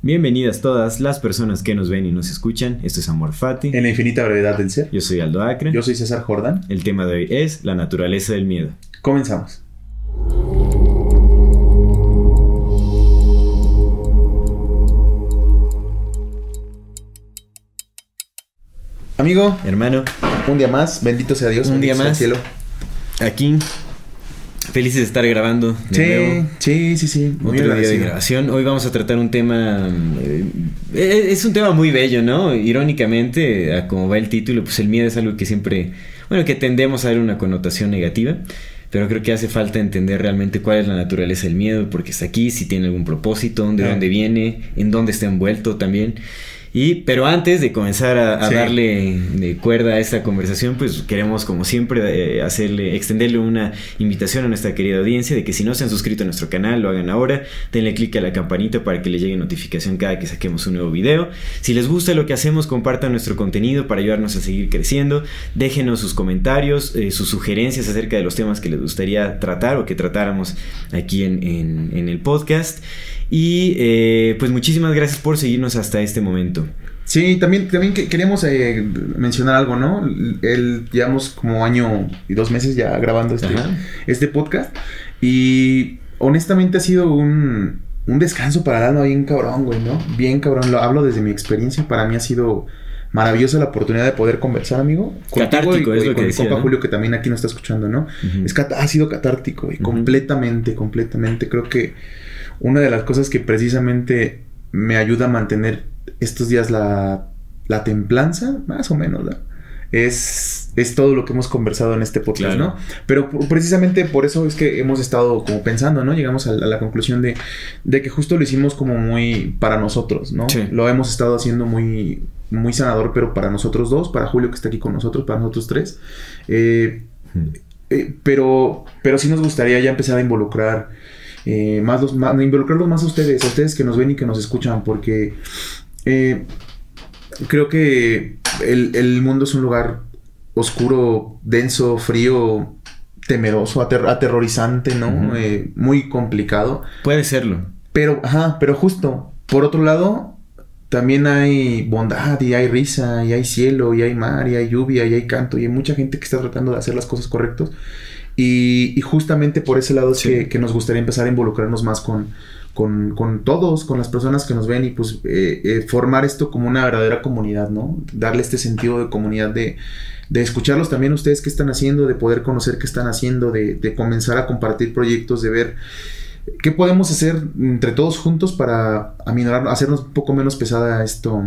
Bienvenidas todas las personas que nos ven y nos escuchan. Esto es Amor Fati. En la infinita brevedad del ser. Yo soy Aldo Acre. Yo soy César Jordán. El tema de hoy es la naturaleza del miedo. Comenzamos. Amigo, Hermano, un día más, bendito sea Dios. Un día bendito sea el más. cielo. aquí felices de estar grabando de Sí, nuevo. sí, sí, sí. Otro día de grabación. Hoy vamos a tratar un tema. eh, eh, es un tema muy bello, ¿no? Irónicamente, a como va el título, pues el miedo es algo que siempre. Bueno, que tendemos a dar una connotación negativa. Pero creo que hace falta entender realmente cuál es la naturaleza del miedo, porque está aquí, si tiene algún propósito, de Ah. dónde viene, en dónde está envuelto también. Y, pero antes de comenzar a, a Sí. darle de cuerda a esta conversación, pues queremos como siempre eh, hacerle, extenderle una invitación a nuestra querida audiencia de que si no se han suscrito a nuestro canal, lo hagan ahora, denle click a la campanita para que les llegue notificación cada que saquemos un nuevo video. Si les gusta lo que hacemos, compartan nuestro contenido para ayudarnos a seguir creciendo, déjenos sus comentarios, eh, sus sugerencias acerca de los temas que les gustaría tratar o que tratáramos aquí en, en- en el podcast. Y eh, pues muchísimas gracias por seguirnos hasta este momento. Sí, también, también que- queríamos eh, mencionar algo, ¿no? El, llevamos como año y dos meses ya grabando este, Ajá. este podcast. Y honestamente ha sido un, un descanso para el alma bien cabrón, güey, ¿no? Bien cabrón. Lo hablo desde mi experiencia. Para mí ha sido maravillosa la oportunidad de poder conversar, amigo. Catártico, y, es y lo que con decía, compa ¿no? Julio, que también aquí nos está escuchando, ¿no? Ujú. Es cat- ha sido catártico, güey. Completamente, completamente. Creo que una de las cosas que precisamente me ayuda a mantener estos días la, la templanza, más o menos, ¿no? Es, es todo lo que hemos conversado en este podcast, Claro. ¿no? Pero por- precisamente por eso es que hemos estado como pensando, ¿no? Llegamos a, la- a la conclusión de, de que justo lo hicimos como muy para nosotros, ¿no? Sí. Lo hemos estado haciendo muy, muy sanador, pero para nosotros dos, para Julio que está aquí con nosotros, para nosotros tres. Eh, Ujú. eh, pero, pero sí nos gustaría ya empezar a involucrar eh, más los más, involucrarlos más a ustedes, a ustedes que nos ven y que nos escuchan, porque eh, creo que el, el mundo es un lugar oscuro, denso, frío, temeroso, ater- aterrorizante, ¿no? Eh, muy complicado. Puede serlo. Pero, ajá, pero justo, por otro lado, también hay bondad y hay risa y hay cielo y hay mar y hay lluvia y hay canto y hay mucha gente que está tratando de hacer las cosas correctas. Y, y justamente por ese lado es Sí. que, que nos gustaría empezar a involucrarnos más con, con, con todos, con las personas que nos ven y pues eh, eh, formar esto como una verdadera comunidad, ¿no? Darle este sentido de comunidad de, de escucharlos también ustedes qué están haciendo, de poder conocer qué están haciendo, de, de comenzar a compartir proyectos, de ver qué podemos hacer entre todos juntos para aminorar, hacernos un poco menos pesada esto,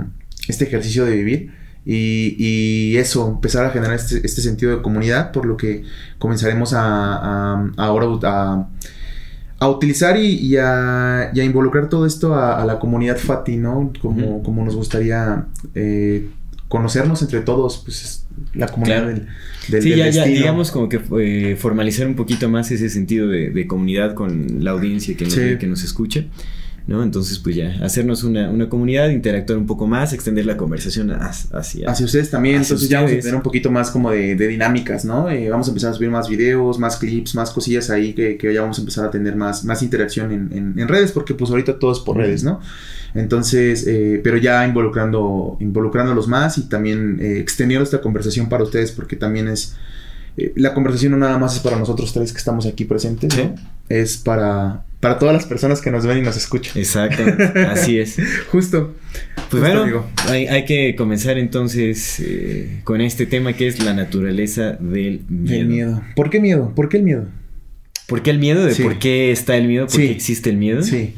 este ejercicio de vivir. Y, y eso, empezar a generar este, este sentido de comunidad, por lo que comenzaremos a, a- ahora a, a utilizar y, y a, y a involucrar todo esto a, la comunidad Fati, ¿no? Como, nos gustaría eh, conocernos entre todos, pues es la comunidad Claro. del, del, sí, del ya, ya, digamos como que eh, formalizar un poquito más ese sentido de, de comunidad con la audiencia que nos, Sí. que nos escucha. ¿No? Entonces, pues ya, hacernos una, una comunidad, interactuar un poco más, extender la conversación hacia... hacia ustedes también, Hacia entonces ya vamos a tener un poquito más como de, de dinámicas, ¿no? Eh, vamos a empezar a subir más videos, más clips, más cosillas ahí que, que ya vamos a empezar a tener más, más interacción en, en- en redes, porque pues ahorita todo es por redes, ¿no? Entonces, eh, pero ya involucrando, involucrándolos más y también eh, extendiendo esta conversación para ustedes, porque también es, eh, la conversación no nada más es para nosotros tres que estamos aquí presentes. Es para, para todas las personas que nos ven y nos escuchan. Exacto, así es. Justo. Pues Justo, bueno, hay, hay que comenzar entonces eh, con este tema que es la naturaleza del miedo. El miedo. ¿Por qué miedo? ¿Por qué el miedo? ¿Por qué el miedo? ¿De Sí. por qué está el miedo? ¿Por Sí. qué existe el miedo? Sí.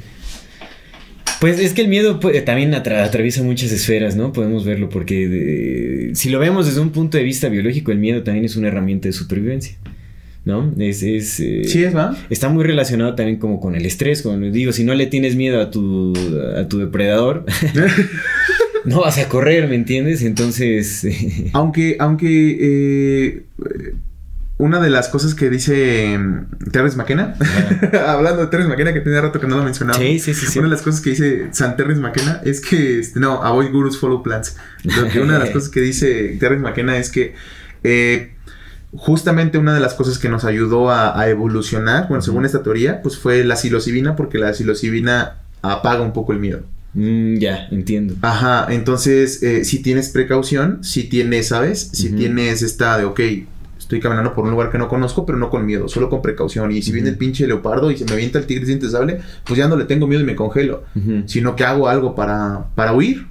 Pues es que el miedo pues, también atra- atraviesa muchas esferas, ¿no? Podemos verlo porque de- si lo vemos desde un punto de vista biológico, el miedo también es una herramienta de supervivencia. ¿No? Es, es, eh, Sí, es, ¿va? Está muy relacionado también como con el estrés, como digo, si no le tienes miedo a tu, a tu depredador, no vas a correr, ¿me entiendes? Entonces... eh, Aunque, aunque eh, una de las cosas que dice mm, Terrence McKenna, hablando de Terrence McKenna, que tiene rato que no lo mencionaba. sí, sí, sí, sí. Una de las cosas que dice San Terrence McKenna es que, este, no, avoid gurus, follow plants. Lo que una de las cosas que dice Terrence McKenna es que eh, justamente una de las cosas que nos ayudó a, a evolucionar, bueno, según esta teoría, pues fue la psilocibina, porque la psilocibina apaga un poco el miedo. Mm, ya, entiendo. Ajá, entonces, eh, si tienes precaución, si tienes, ¿sabes? Si tienes esta de, ok, estoy caminando por un lugar que no conozco, pero no con miedo, solo con precaución. Y si viene el pinche leopardo y se me avienta el tigre dientes sable, pues ya no le tengo miedo y me congelo. Sino que hago algo para, para huir.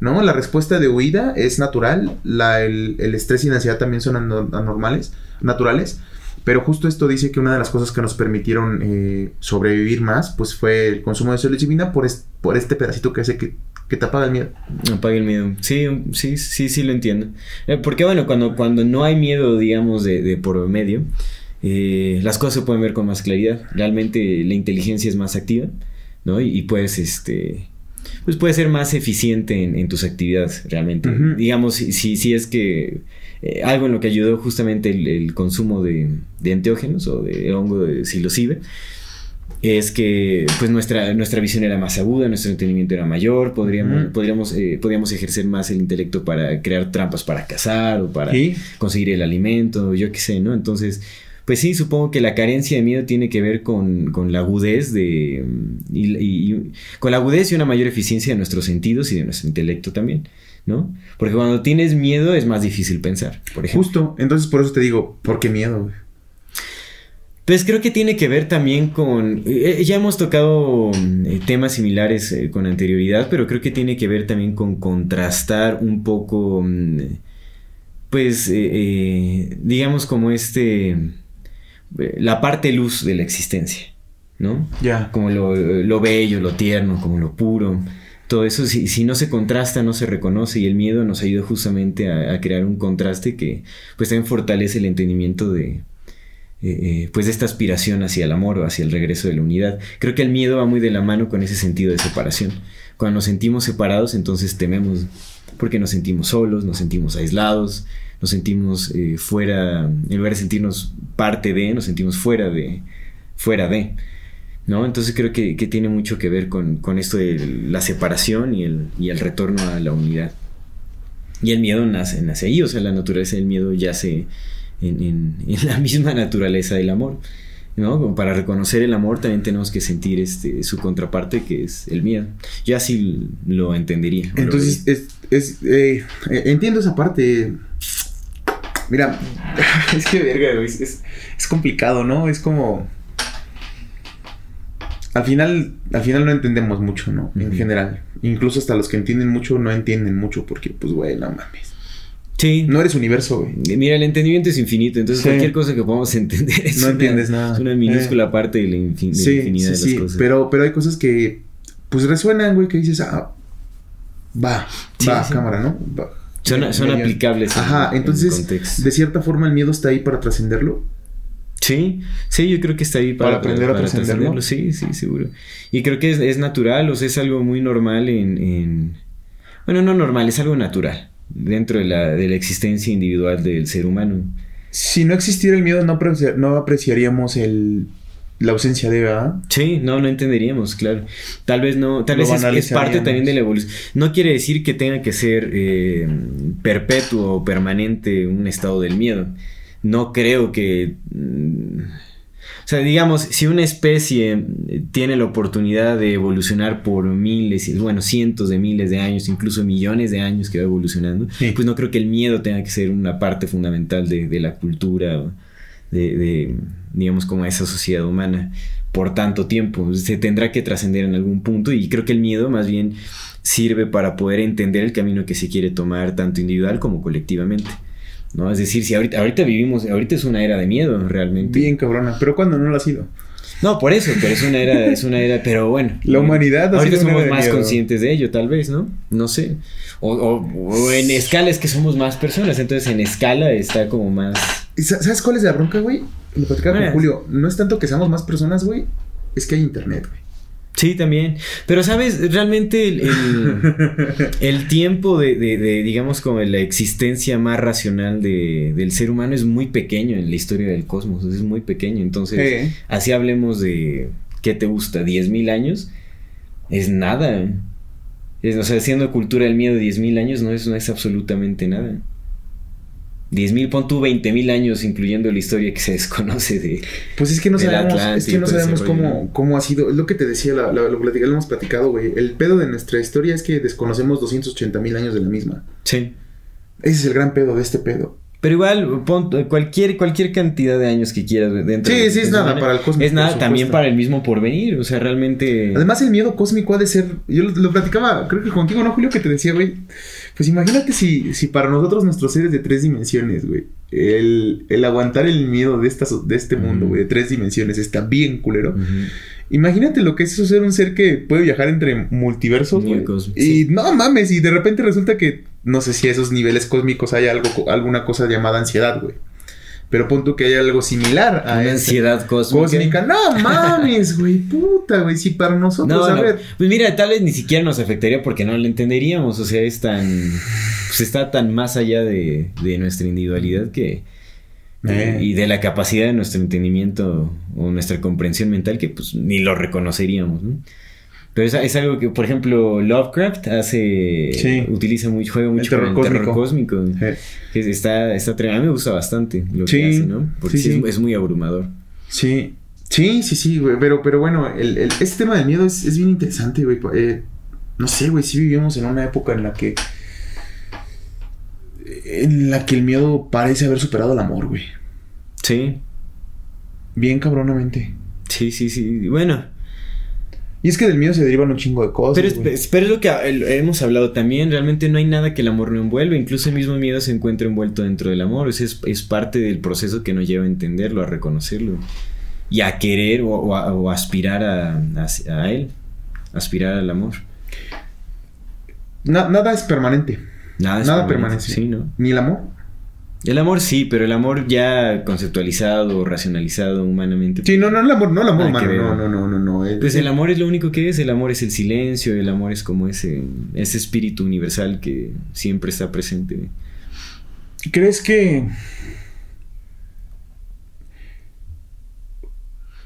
¿no? La respuesta de huida es natural, la, el, el estrés y la ansiedad también son ano- anormales, naturales. Pero justo esto dice que una de las cosas que nos permitieron eh, sobrevivir más, pues fue el consumo de psilocibina por, es- por este pedacito que hace que, que te apaga el miedo. Apague el miedo. Sí, sí, sí, sí lo entiendo. Eh, porque bueno, cuando, cuando no hay miedo, digamos, de, de por medio, eh, las cosas se pueden ver con más claridad. Realmente la inteligencia es más activa, ¿no? Y, y puedes, este, pues puedes ser más eficiente en, en tus actividades, realmente. Digamos, si, si, si es que eh, algo en lo que ayudó justamente el, el consumo de, de enteógenos o de hongo de es que pues nuestra, nuestra visión era más aguda, nuestro entendimiento era mayor, podríamos, podríamos, eh, podríamos ejercer más el intelecto para crear trampas para cazar o para Sí. conseguir el alimento, yo qué sé, ¿no? Entonces, pues sí, supongo que la carencia de miedo tiene que ver con, con la agudez de... Y, y- y- con la agudez y una mayor eficiencia de nuestros sentidos y de nuestro intelecto también, ¿no? Porque cuando tienes miedo es más difícil pensar, por ejemplo. Justo, entonces por eso te digo, ¿por qué miedo? güey? Pues creo que tiene que ver también con... eh, ya hemos tocado mm, eh, temas similares eh, con anterioridad, pero creo que tiene que ver también con contrastar un poco, mm, pues, eh, eh, digamos como este... eh, la parte luz de la existencia, ¿no? Ya. Como lo, lo bello, lo tierno, como lo puro. Todo eso, si, si no se contrasta, no se reconoce y el miedo nos ayuda justamente a, a crear un contraste que pues también fortalece el entendimiento de, eh, eh, pues de esta aspiración hacia el amor o hacia el regreso de la unidad. Creo que el miedo va muy de la mano con ese sentido de separación. Cuando nos sentimos separados, entonces tememos porque nos sentimos solos, nos sentimos aislados, nos sentimos eh, fuera, en lugar de sentirnos parte de, nos sentimos fuera de, fuera de. ¿No? Entonces creo que, que tiene mucho que ver con, con esto de la separación y el, y el retorno a la unidad. Y el miedo nace, nace ahí, o sea, la naturaleza del miedo yace en, en, en la misma naturaleza del amor. ¿no? Como para reconocer el amor también tenemos que sentir este, su contraparte que es el miedo. Yo así lo entendería. lo Entonces, es, es, eh, eh, entiendo esa parte. Mira, es que verga, es, es, es complicado, ¿no? Es como... Al final, al final no entendemos mucho, ¿no? En general. Incluso hasta los que entienden mucho no entienden mucho porque, pues, güey, no mames. Sí. No eres universo, güey. Mira, el entendimiento es infinito, entonces Sí. cualquier cosa que podamos entender es No una, entiendes nada. Es una minúscula parte de la, infin- de la infinidad sí, de las sí. cosas. Pero, pero hay cosas que, pues, resuenan, güey, que dices, ah, va, va, cámara, ¿no? Va. son, aplicables. Ajá, en entonces, de cierta forma el miedo está ahí para trascenderlo. Sí, sí, yo creo que está ahí para, Para aprender a trascenderlo. Sí, sí, seguro. Y creo que es, es natural, o sea, es algo muy normal en, en- Bueno, no normal, es algo natural dentro de la, de la existencia individual del ser humano. Si no existiera el miedo, no, no apreciaríamos el, la ausencia de, ¿verdad? Sí, no, no entenderíamos, claro. Tal vez no, tal Lo vez es, es parte también de la evolución. No quiere decir que tenga que ser eh, perpetuo o permanente un estado del miedo. No creo que... mm, sea, digamos, si una especie tiene la oportunidad de evolucionar por miles, bueno, cientos de miles de años, incluso millones de años que va evolucionando, Sí. pues no creo que el miedo tenga que ser una parte fundamental de, de la cultura, o de, de, digamos, como esa sociedad humana por tanto tiempo. Se tendrá que trascender en algún punto y creo que el miedo más bien sirve para poder entender el camino que se quiere tomar tanto individual como colectivamente. ¿No? Es decir, si ahorita, ahorita vivimos, ahorita es una era de miedo realmente. Bien cabrona. Pero cuando no lo ha sido. No, por eso, pero es una era, es una era, pero bueno. La humanidad ha Ahorita sido una somos de más miedo. conscientes de ello, tal vez, ¿no? No sé. O, o- o en escala es que somos más personas, entonces en escala está como más, ¿Sabes cuál es la bronca, güey? Lo platicaba con Julio. No es tanto que seamos más personas, güey. Es que hay internet, güey. Sí, también. Pero, ¿sabes? Realmente el, el, tiempo de, de, digamos, como la existencia más racional de, del ser humano es muy pequeño en la historia del cosmos. Es muy pequeño. Entonces, así hablemos de, ¿qué te gusta? ¿10.000 años? Es nada. Es, o sea, siendo cultura del miedo 10.000 años no es, no es absolutamente nada. 10.000, pon tú 20.000 años, incluyendo la historia que se desconoce de. Pues es que no sabemos, es que no sabemos cómo, cómo ha sido. Es lo que te decía, lo, lo, lo, hemos platicado, güey. El pedo de nuestra historia es que desconocemos 280.000 años de la misma. Sí. Ese es el gran pedo de este pedo. Pero igual, pon cualquier, cualquier cantidad de años que quieras dentro Sí, sí, es nada para el cosmos. Es nada también para el mismo porvenir. O sea, realmente. Además, el miedo cósmico ha de ser. Yo lo, lo platicaba, creo que contigo, ¿no, Julio? Que te decía, güey pues imagínate si, si para nosotros nuestros seres de tres dimensiones, güey, el, el aguantar el miedo de, esta, de este mundo, güey, de tres dimensiones, está bien culero. Imagínate lo que es eso ser un ser que puede viajar entre multiversos, güey. Y no mames, y de repente resulta que no sé si a esos niveles cósmicos hay algo, alguna cosa llamada ansiedad, güey. Pero punto que hay algo similar a Una ansiedad cósmica. No mames, güey, puta, güey, si para nosotros, a ver. Pues mira, tal vez ni siquiera nos afectaría porque no lo entenderíamos, o sea, es tan pues está tan más allá de, de nuestra individualidad que eh. y de la capacidad de nuestro entendimiento o nuestra comprensión mental que pues ni lo reconoceríamos, ¿no? Pero es, algo que, por ejemplo, Lovecraft hace. Utiliza mucho, juega mucho con el terror cósmico. está, está A mí me gusta bastante lo que hace, ¿no? Porque sí, es, muy abrumador. Sí. Sí, sí, sí, güey. Pero, pero bueno, el, el, este tema del miedo es, es bien interesante, güey. Eh, no sé, güey. Sí vivimos en una época en la que. En la que el miedo parece haber superado el amor, güey. Sí. Bien cabronamente. Sí, sí, sí. Bueno. Y es que del miedo se derivan un chingo de cosas. Pero es, pero es lo que hemos hablado también. Realmente no hay nada que el amor no envuelva. Incluso el mismo miedo se encuentra envuelto dentro del amor. Es, es, parte del proceso que nos lleva a entenderlo, a reconocerlo. Y a querer o, aspirar a, a, él. Aspirar al amor. nada es permanente. Nada, es nada permanente. Sí, ¿no? Ni el amor. El amor sí, pero el amor ya conceptualizado, racionalizado humanamente. Sí, no, no el amor, no el amor humano, no, no, no, no, no. pues el amor es lo único que es, el amor es el silencio, el amor es como ese, ese espíritu universal que siempre está presente. ¿Crees que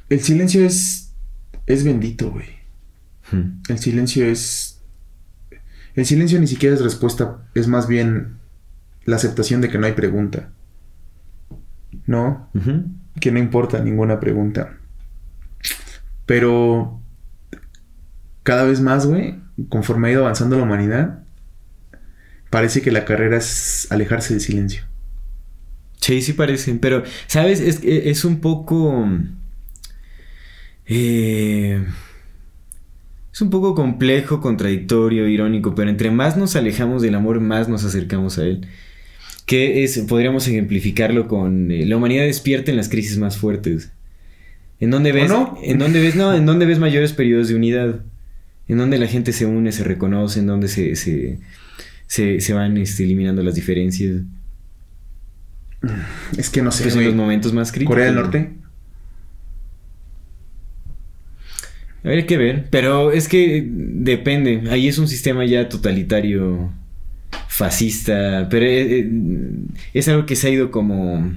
el silencio es, es bendito, güey? Hmm. El silencio es... El silencio ni siquiera es respuesta, es más bien la aceptación de que no hay pregunta. ¿No? Que no importa ninguna pregunta. Pero cada vez más, güey, conforme ha ido avanzando la humanidad, parece que la carrera es alejarse del silencio. Sí, sí parecen, pero, ¿sabes? Es, es un poco... Eh, es un poco complejo, contradictorio, irónico, pero entre más nos alejamos del amor, más nos acercamos a él que es, podríamos ejemplificarlo con eh, la humanidad despierta en las crisis más fuertes. ¿En dónde ves? ¿En dónde ves? No, en dónde ves mayores periodos de unidad. En donde la gente se une, se reconoce, en donde se, se, se, van este, eliminando las diferencias. Es que no sé. Pues en los momentos más críticos. Corea del Norte. Hay que ver. Pero es que depende. Ahí es un sistema ya totalitario fascista, pero eh, eh, es, algo que se ha ido como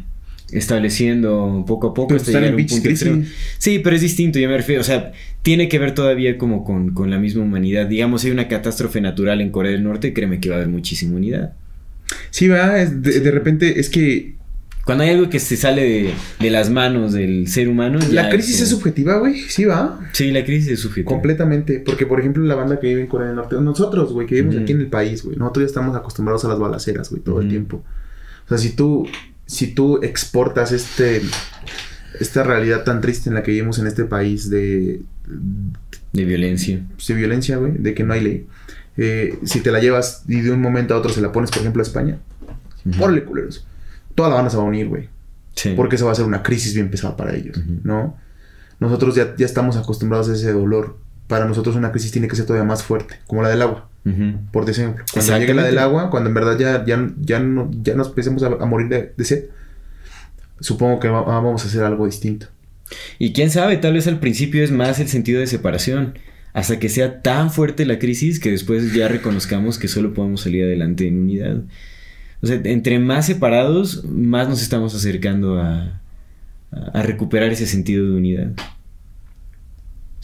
estableciendo poco a poco. Sí, pero es distinto, yo me refiero, o sea, tiene que ver todavía como con, la misma humanidad. Digamos, hay una catástrofe natural en Corea del Norte, créeme que va a haber muchísima unidad. Sí, va, de, de repente es que cuando hay algo que se sale de, las manos del ser humano. La crisis es, subjetiva, güey. Sí, va. Sí, la crisis es subjetiva. Completamente. Porque, por ejemplo, la banda que vive en Corea del Norte, nosotros, güey, que vivimos aquí en el país, güey, nosotros ya estamos acostumbrados a las balaceras, güey, todo el tiempo. O sea, si tú, si tú exportas este, esta realidad tan triste en la que vivimos en este país de. De violencia. De violencia, güey, de que no hay ley. Eh, si te la llevas y de un momento a otro se la pones, por ejemplo, a España, uh culeros toda la banda se va a unir, güey. Sí. Porque eso va a ser una crisis bien pesada para ellos, ¿no? Nosotros ya, ya estamos acostumbrados a ese dolor. Para nosotros una crisis tiene que ser todavía más fuerte, como la del agua. Por ejemplo, cuando llegue la del agua, cuando en verdad ya, ya, ya, no, ya nos empecemos a, morir de, sed, supongo que vamos a hacer algo distinto. Y quién sabe, tal vez al principio es más el sentido de separación, hasta que sea tan fuerte la crisis que después ya reconozcamos que solo podemos salir adelante en unidad. O sea, entre más separados, más nos estamos acercando a, a recuperar ese sentido de unidad.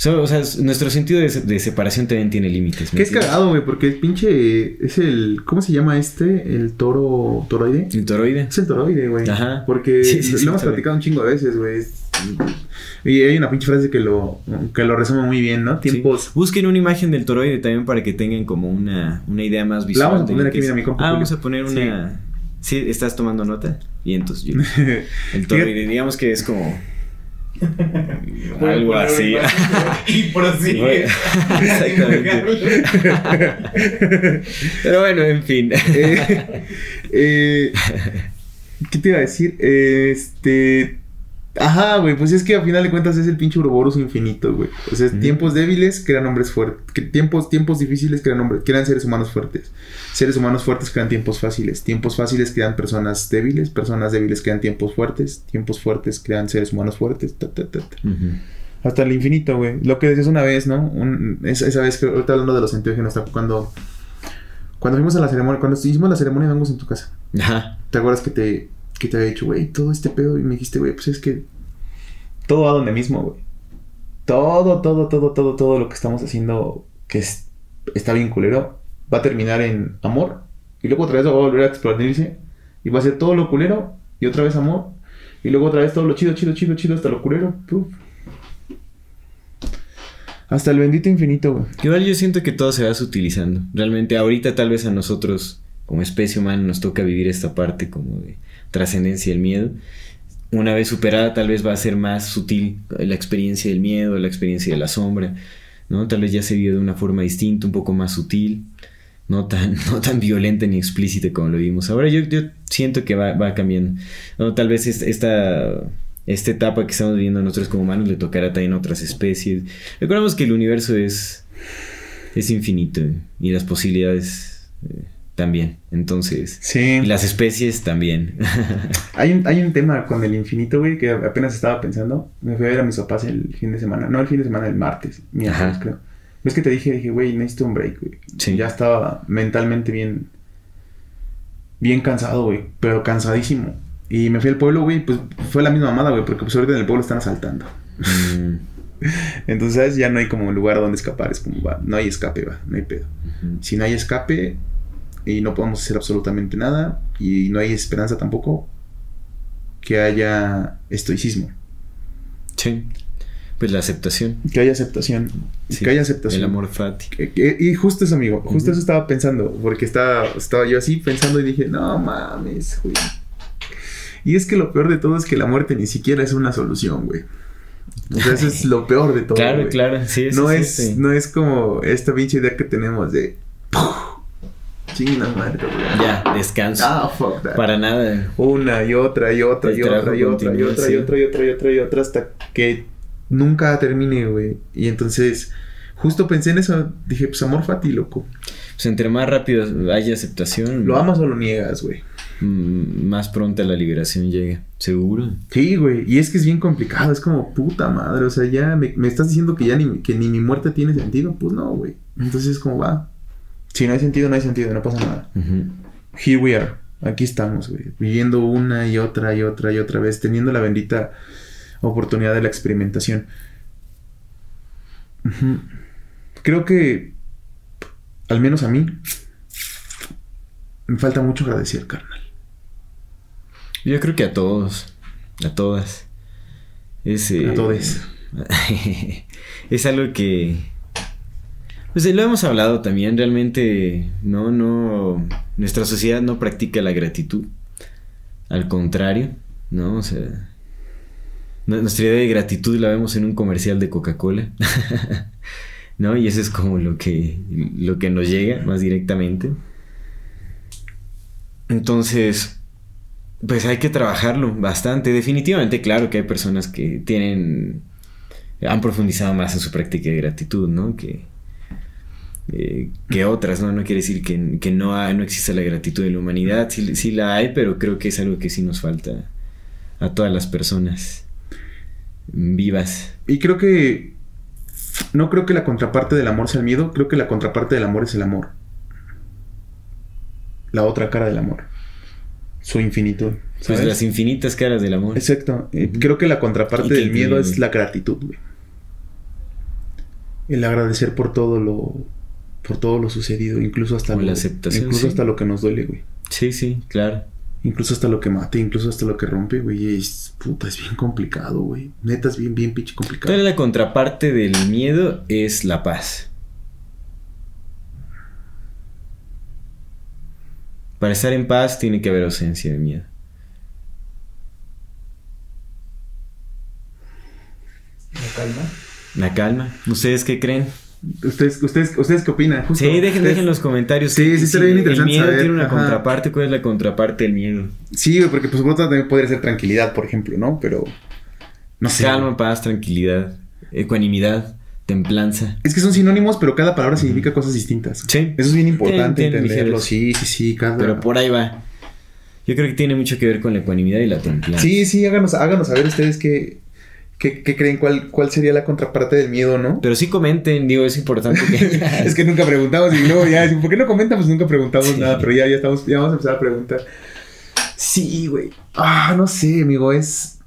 O sea, nuestro sentido de, separación también tiene límites. Que es cagado, güey, porque el pinche. Es el. ¿Cómo se llama este? El toro. ¿Toroide? El toroide. Es el toroide, güey. Ajá. Porque lo hemos platicado un chingo de veces, güey. Y hay una pinche frase que lo, que lo resume muy bien, ¿no? Tiempos. Busquen una imagen del toroide también para que tengan como una, una idea más visual. La vamos a poner aquí, mira, mi compa. Ah, vamos a poner una. Sí. ¿estás tomando nota? Y entonces yo. El toroide, digamos que es como. Algo así. Y así. Exactamente. Pero bueno, en fin. Eh, eh, ¿Qué te iba a decir? Este Ajá, güey, pues es que a final de cuentas es el pinche Ouroboros infinito, güey. O sea, tiempos débiles crean hombres fuertes. Tiempos, tiempos difíciles crean, hombres, crean seres humanos fuertes. Seres humanos fuertes crean tiempos fáciles. Tiempos fáciles crean personas débiles. Personas débiles crean tiempos fuertes. Tiempos fuertes crean seres humanos fuertes. Hasta el infinito, güey. Lo que decías una vez, ¿no? esa, vez que ahorita hablando de los enteógenos, cuando, cuando fuimos a la ceremonia, cuando hicimos la ceremonia de en tu casa. Ajá. ¿Te acuerdas que te que te había dicho, güey, todo este pedo. Y me dijiste, güey, pues es que todo va donde mismo, güey. Todo, todo, todo, todo, todo lo que estamos haciendo que está bien culero va a terminar en amor. Y luego otra vez va a volver a expandirse. Y va a ser todo lo culero y otra vez amor. Y luego otra vez todo lo chido, chido, chido, chido hasta lo culero. Hasta el bendito infinito, güey. Igual yo siento que todo se va sutilizando. Realmente ahorita tal vez a nosotros como especie humana nos toca vivir esta parte como de trascendencia del miedo. Una vez superada, tal vez va a ser más sutil la experiencia del miedo, la experiencia de la sombra, ¿no? Tal vez ya se vio de una forma distinta, un poco más sutil, no tan, no tan violenta ni explícita como lo vimos ahora. Yo, yo siento que va, va cambiando. Tal vez esta, esta etapa que estamos viviendo nosotros como humanos le tocará también a otras especies. Recordemos que el universo es, es infinito y las posibilidades... También. Entonces, sí. las especies también. hay, un, hay un tema con el infinito, güey, que apenas estaba pensando. Me fui a ver a mis papás el fin de semana. No, el fin de semana, el martes. Miércoles, creo. ¿Ves que te dije? Dije, güey, necesito un break, güey. Sí. Ya estaba mentalmente bien. Bien cansado, güey. Pero cansadísimo. Y me fui al pueblo, güey. Pues fue la misma mamada, güey. Porque pues ahorita en el pueblo están asaltando. Mm. Entonces, Ya no hay como un lugar donde escapar. Es como, va, no hay escape, va. No hay pedo. Si no hay escape, y no podemos hacer absolutamente nada y no hay esperanza tampoco que haya estoicismo. Sí. Pues la aceptación. Que haya aceptación. que haya aceptación. El amor fati. Y justo eso, amigo. Justo eso estaba pensando. Porque estaba, estaba yo así pensando y dije, no mames, güey. Y es que lo peor de todo es que la muerte ni siquiera es una solución, güey. O sea, eso es lo peor de todo. Claro, claro. Sí, no, es, no es como esta pinche idea que tenemos de. Ya, descanso. Ah, fuck that. Para nada. Una y otra y otra y otra y otra y otra y otra y otra y otra y otra hasta que nunca termine, güey. Y entonces, justo pensé en eso. Dije, pues amor fati, loco. Pues entre más rápido haya aceptación. ¿Lo amas o lo niegas, güey? Mm, más pronta la liberación llega, seguro. Sí, güey, y es que es bien complicado, es como puta madre, o sea, ya me, me estás diciendo que ya ni, que ni mi muerte tiene sentido, pues no, güey. Entonces es como va, si no hay sentido, no hay sentido, no pasa nada. Here we are. Aquí estamos, güey. Viviendo una y otra y otra y otra vez, teniendo la bendita oportunidad de la experimentación. Creo que, al menos a mí, me falta mucho agradecer, carnal. Yo creo que a todos, a todas. Es, a todos. es algo que, pues lo hemos hablado también, realmente no, no, nuestra sociedad no practica la gratitud. Al contrario, ¿no? O sea, nuestra idea de gratitud la vemos en un comercial de Coca-Cola, ¿no? Y eso es como lo que, lo que nos llega más directamente. Entonces, pues hay que trabajarlo bastante. Definitivamente, claro que hay personas que tienen, han profundizado más en su práctica de gratitud, ¿no? Que, eh, que otras, ¿no? No quiere decir que, que no, hay, no exista la gratitud de la humanidad, sí, sí, la hay, pero creo que es algo que sí nos falta a todas las personas vivas. Y creo que no creo que la contraparte del amor sea el miedo, creo que la contraparte del amor es el amor. La otra cara del amor. Su infinitud. Pues ¿sabes? las infinitas caras del amor. Exacto. Eh. Creo que la contraparte del miedo es la gratitud, güey. El agradecer por todo lo por todo lo sucedido, incluso hasta lo, la aceptación, incluso sí. hasta lo que nos duele, güey. Sí, sí, claro. Incluso hasta lo que mata, incluso hasta lo que rompe, güey. y Es puta, es bien complicado, güey. Neta es bien bien pinche complicado. Entonces la contraparte del miedo es la paz. Para estar en paz tiene que haber ausencia de miedo. La calma. La calma. ¿Ustedes qué creen? ¿Ustedes, ustedes, ustedes qué opinan? Justo, Sí, dejen, ustedes- dejen los comentarios. Sí, sí, estaría bien El interesante miedo saber, tiene una ajá. contraparte. ¿Cuál es la contraparte del miedo? Sí, porque pues lado también podría ser tranquilidad, por ejemplo, ¿no? Pero no sé. Calma, paz, tranquilidad, ecuanimidad, templanza. Es que son sinónimos, pero cada palabra significa cosas distintas. Sí. Eso es bien importante entenderlo. Sí, sí, sí, cada. Pero por ahí va. Yo creo que tiene mucho que ver con la ecuanimidad y la templanza. Sí, sí, háganos, háganos saber ustedes qué, qué, qué creen, cuál, cuál sería la contraparte del miedo, ¿no? Pero sí comenten, digo, es importante que... es que nunca preguntamos y luego ya, ¿por qué no comentan? Pues nunca preguntamos Sí. nada, pero ya, ya estamos, ya vamos a empezar a preguntar. Sí, güey. Ah, no sé, amigo, es.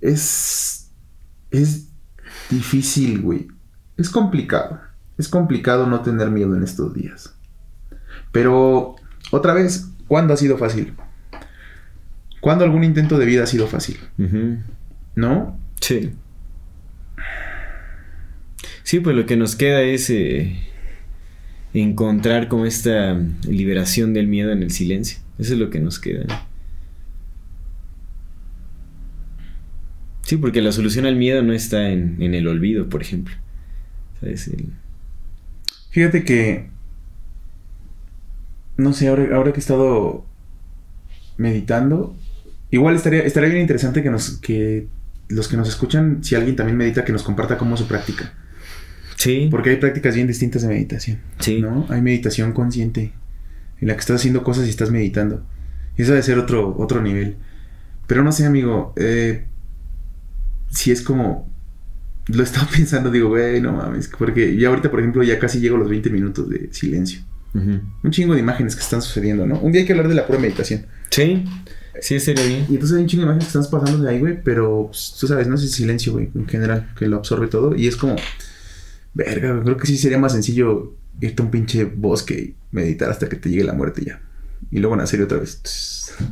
Es. Es difícil, güey. Es complicado. Es complicado no tener miedo en estos días. Pero, otra vez, ¿cuándo ha sido fácil? ¿Cuándo algún intento de vida ha sido fácil? ¿No? Sí. Sí, pues lo que nos queda es eh, encontrar como esta liberación del miedo en el silencio. Eso es lo que nos queda. Sí, porque la solución al miedo no está en, el olvido, por ejemplo. ¿Sabes? Fíjate que. No sé, ahora, ahora que he estado meditando. Igual estaría, estaría bien interesante que nos. que los que nos escuchan, si alguien también medita, que nos comparta cómo es su práctica. Sí, Porque hay prácticas bien distintas de meditación. sí. ¿No? Hay meditación consciente. En la que estás haciendo cosas y estás meditando. Y eso debe ser otro, otro nivel. Pero no sé, amigo. eh, si es como. Lo he estado pensando, digo, güey, no mames. Porque ya ahorita, por ejemplo, ya casi llego a los 20 minutos de silencio. Un chingo de imágenes que están sucediendo, ¿no? Un día hay que hablar de la pura meditación. Sí, sí, sería bien. Y entonces hay un chingo de imágenes que están pasando de ahí, güey. Pero pues, tú sabes, no es el silencio, güey, en general, que lo absorbe todo. Y es como. Verga, güey, creo que sí sería más sencillo irte a un pinche bosque y meditar hasta que te llegue la muerte ya. Y luego nacer otra vez.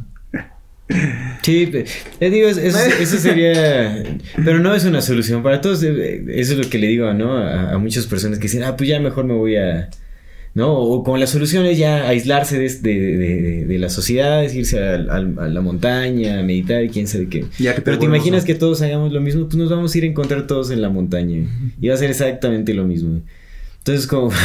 Sí, te digo, es- es- eso sería... Pero no es una solución para todos. eh, Eso es lo que le digo, ¿no? A, a muchas personas que dicen, ah, pues ya mejor me voy a... ¿No? O como la solución es ya aislarse de, de, de- de la sociedad, es irse al- al- a, la montaña, a meditar y quién sabe qué. Ya que Pero te imaginas ¿no? que todos hagamos lo mismo, pues nos vamos a ir a encontrar todos en la montaña. Y va a ser exactamente lo mismo. Entonces, como...